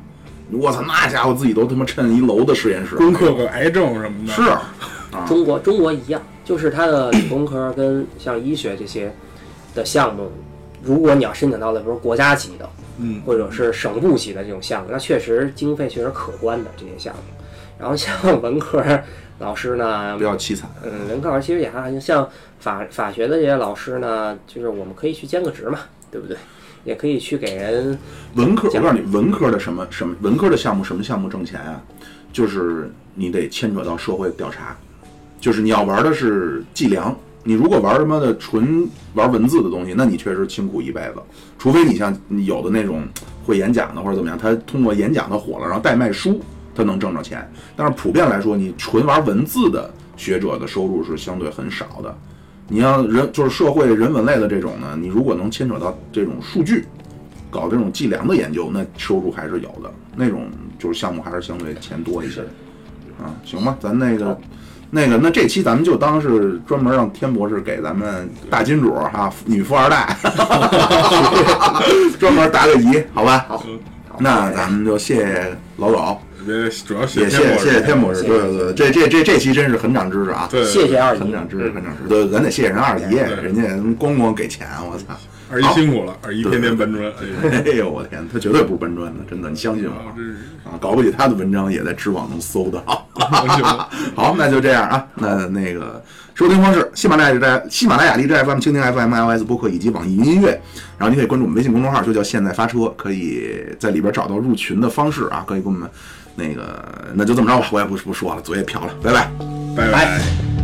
我操那家伙自己都他妈趁一楼的实验室，攻克个癌症什么的。是 中国中国一样，就是它的理工科跟像医学这些的项目，如果你要申请到的比如国家级的，嗯，或者是省部级的这种项目，那确实经费确实可观的这些项目。然后像文科老师呢比，较凄惨。嗯，文科老师其实也还像法法学的这些老师呢，就是我们可以去兼个职嘛，对不对？也可以去给人文科，我告诉你，文科的什么什么文科的项目，什么项目挣钱啊？就是你得牵扯到社会调查，就是你要玩的是计量。你如果玩他妈的纯玩文字的东西，那你确实辛苦一辈子。除非你像有的那种会演讲的或者怎么样，他通过演讲他火了，然后代卖书，他能挣着钱。但是普遍来说，你纯玩文字的学者的收入是相对很少的。你要人就是社会人文类的这种呢，你如果能牵扯到这种数据，搞这种计量的研究，那收入还是有的。那种就是项目还是相对钱多一些。啊，行吧，咱那个那个，那这期咱们就当是专门让天博士给咱们大金主哈、女富二代，专门答个疑，好吧？好，那咱们就谢谢老狗，别主要也谢谢谢谢谢天博博士，对对对，这这这这期真是很长知识啊。对，谢谢二姨，很长知识，很长知识。对，咱得谢谢人二姨，人家咣咣给钱，我操！二姨辛苦了，二姨天天搬砖，哎呦，我天，他绝对不是搬砖的，真的，你相信我啊！搞不起他的文章也在知网能搜到。行 好，那就这样啊。那那个收听方式：喜马拉雅在喜马拉雅荔枝 FM、蜻蜓 FM、iOS 播客以及网易云音乐。然后你可以关注我们微信公众号，就叫“现在发车”，可以在里边找到入群的方式啊，可以跟我们那个，那就这么着吧，我也不不说了，嘴也瓢了，拜拜。拜拜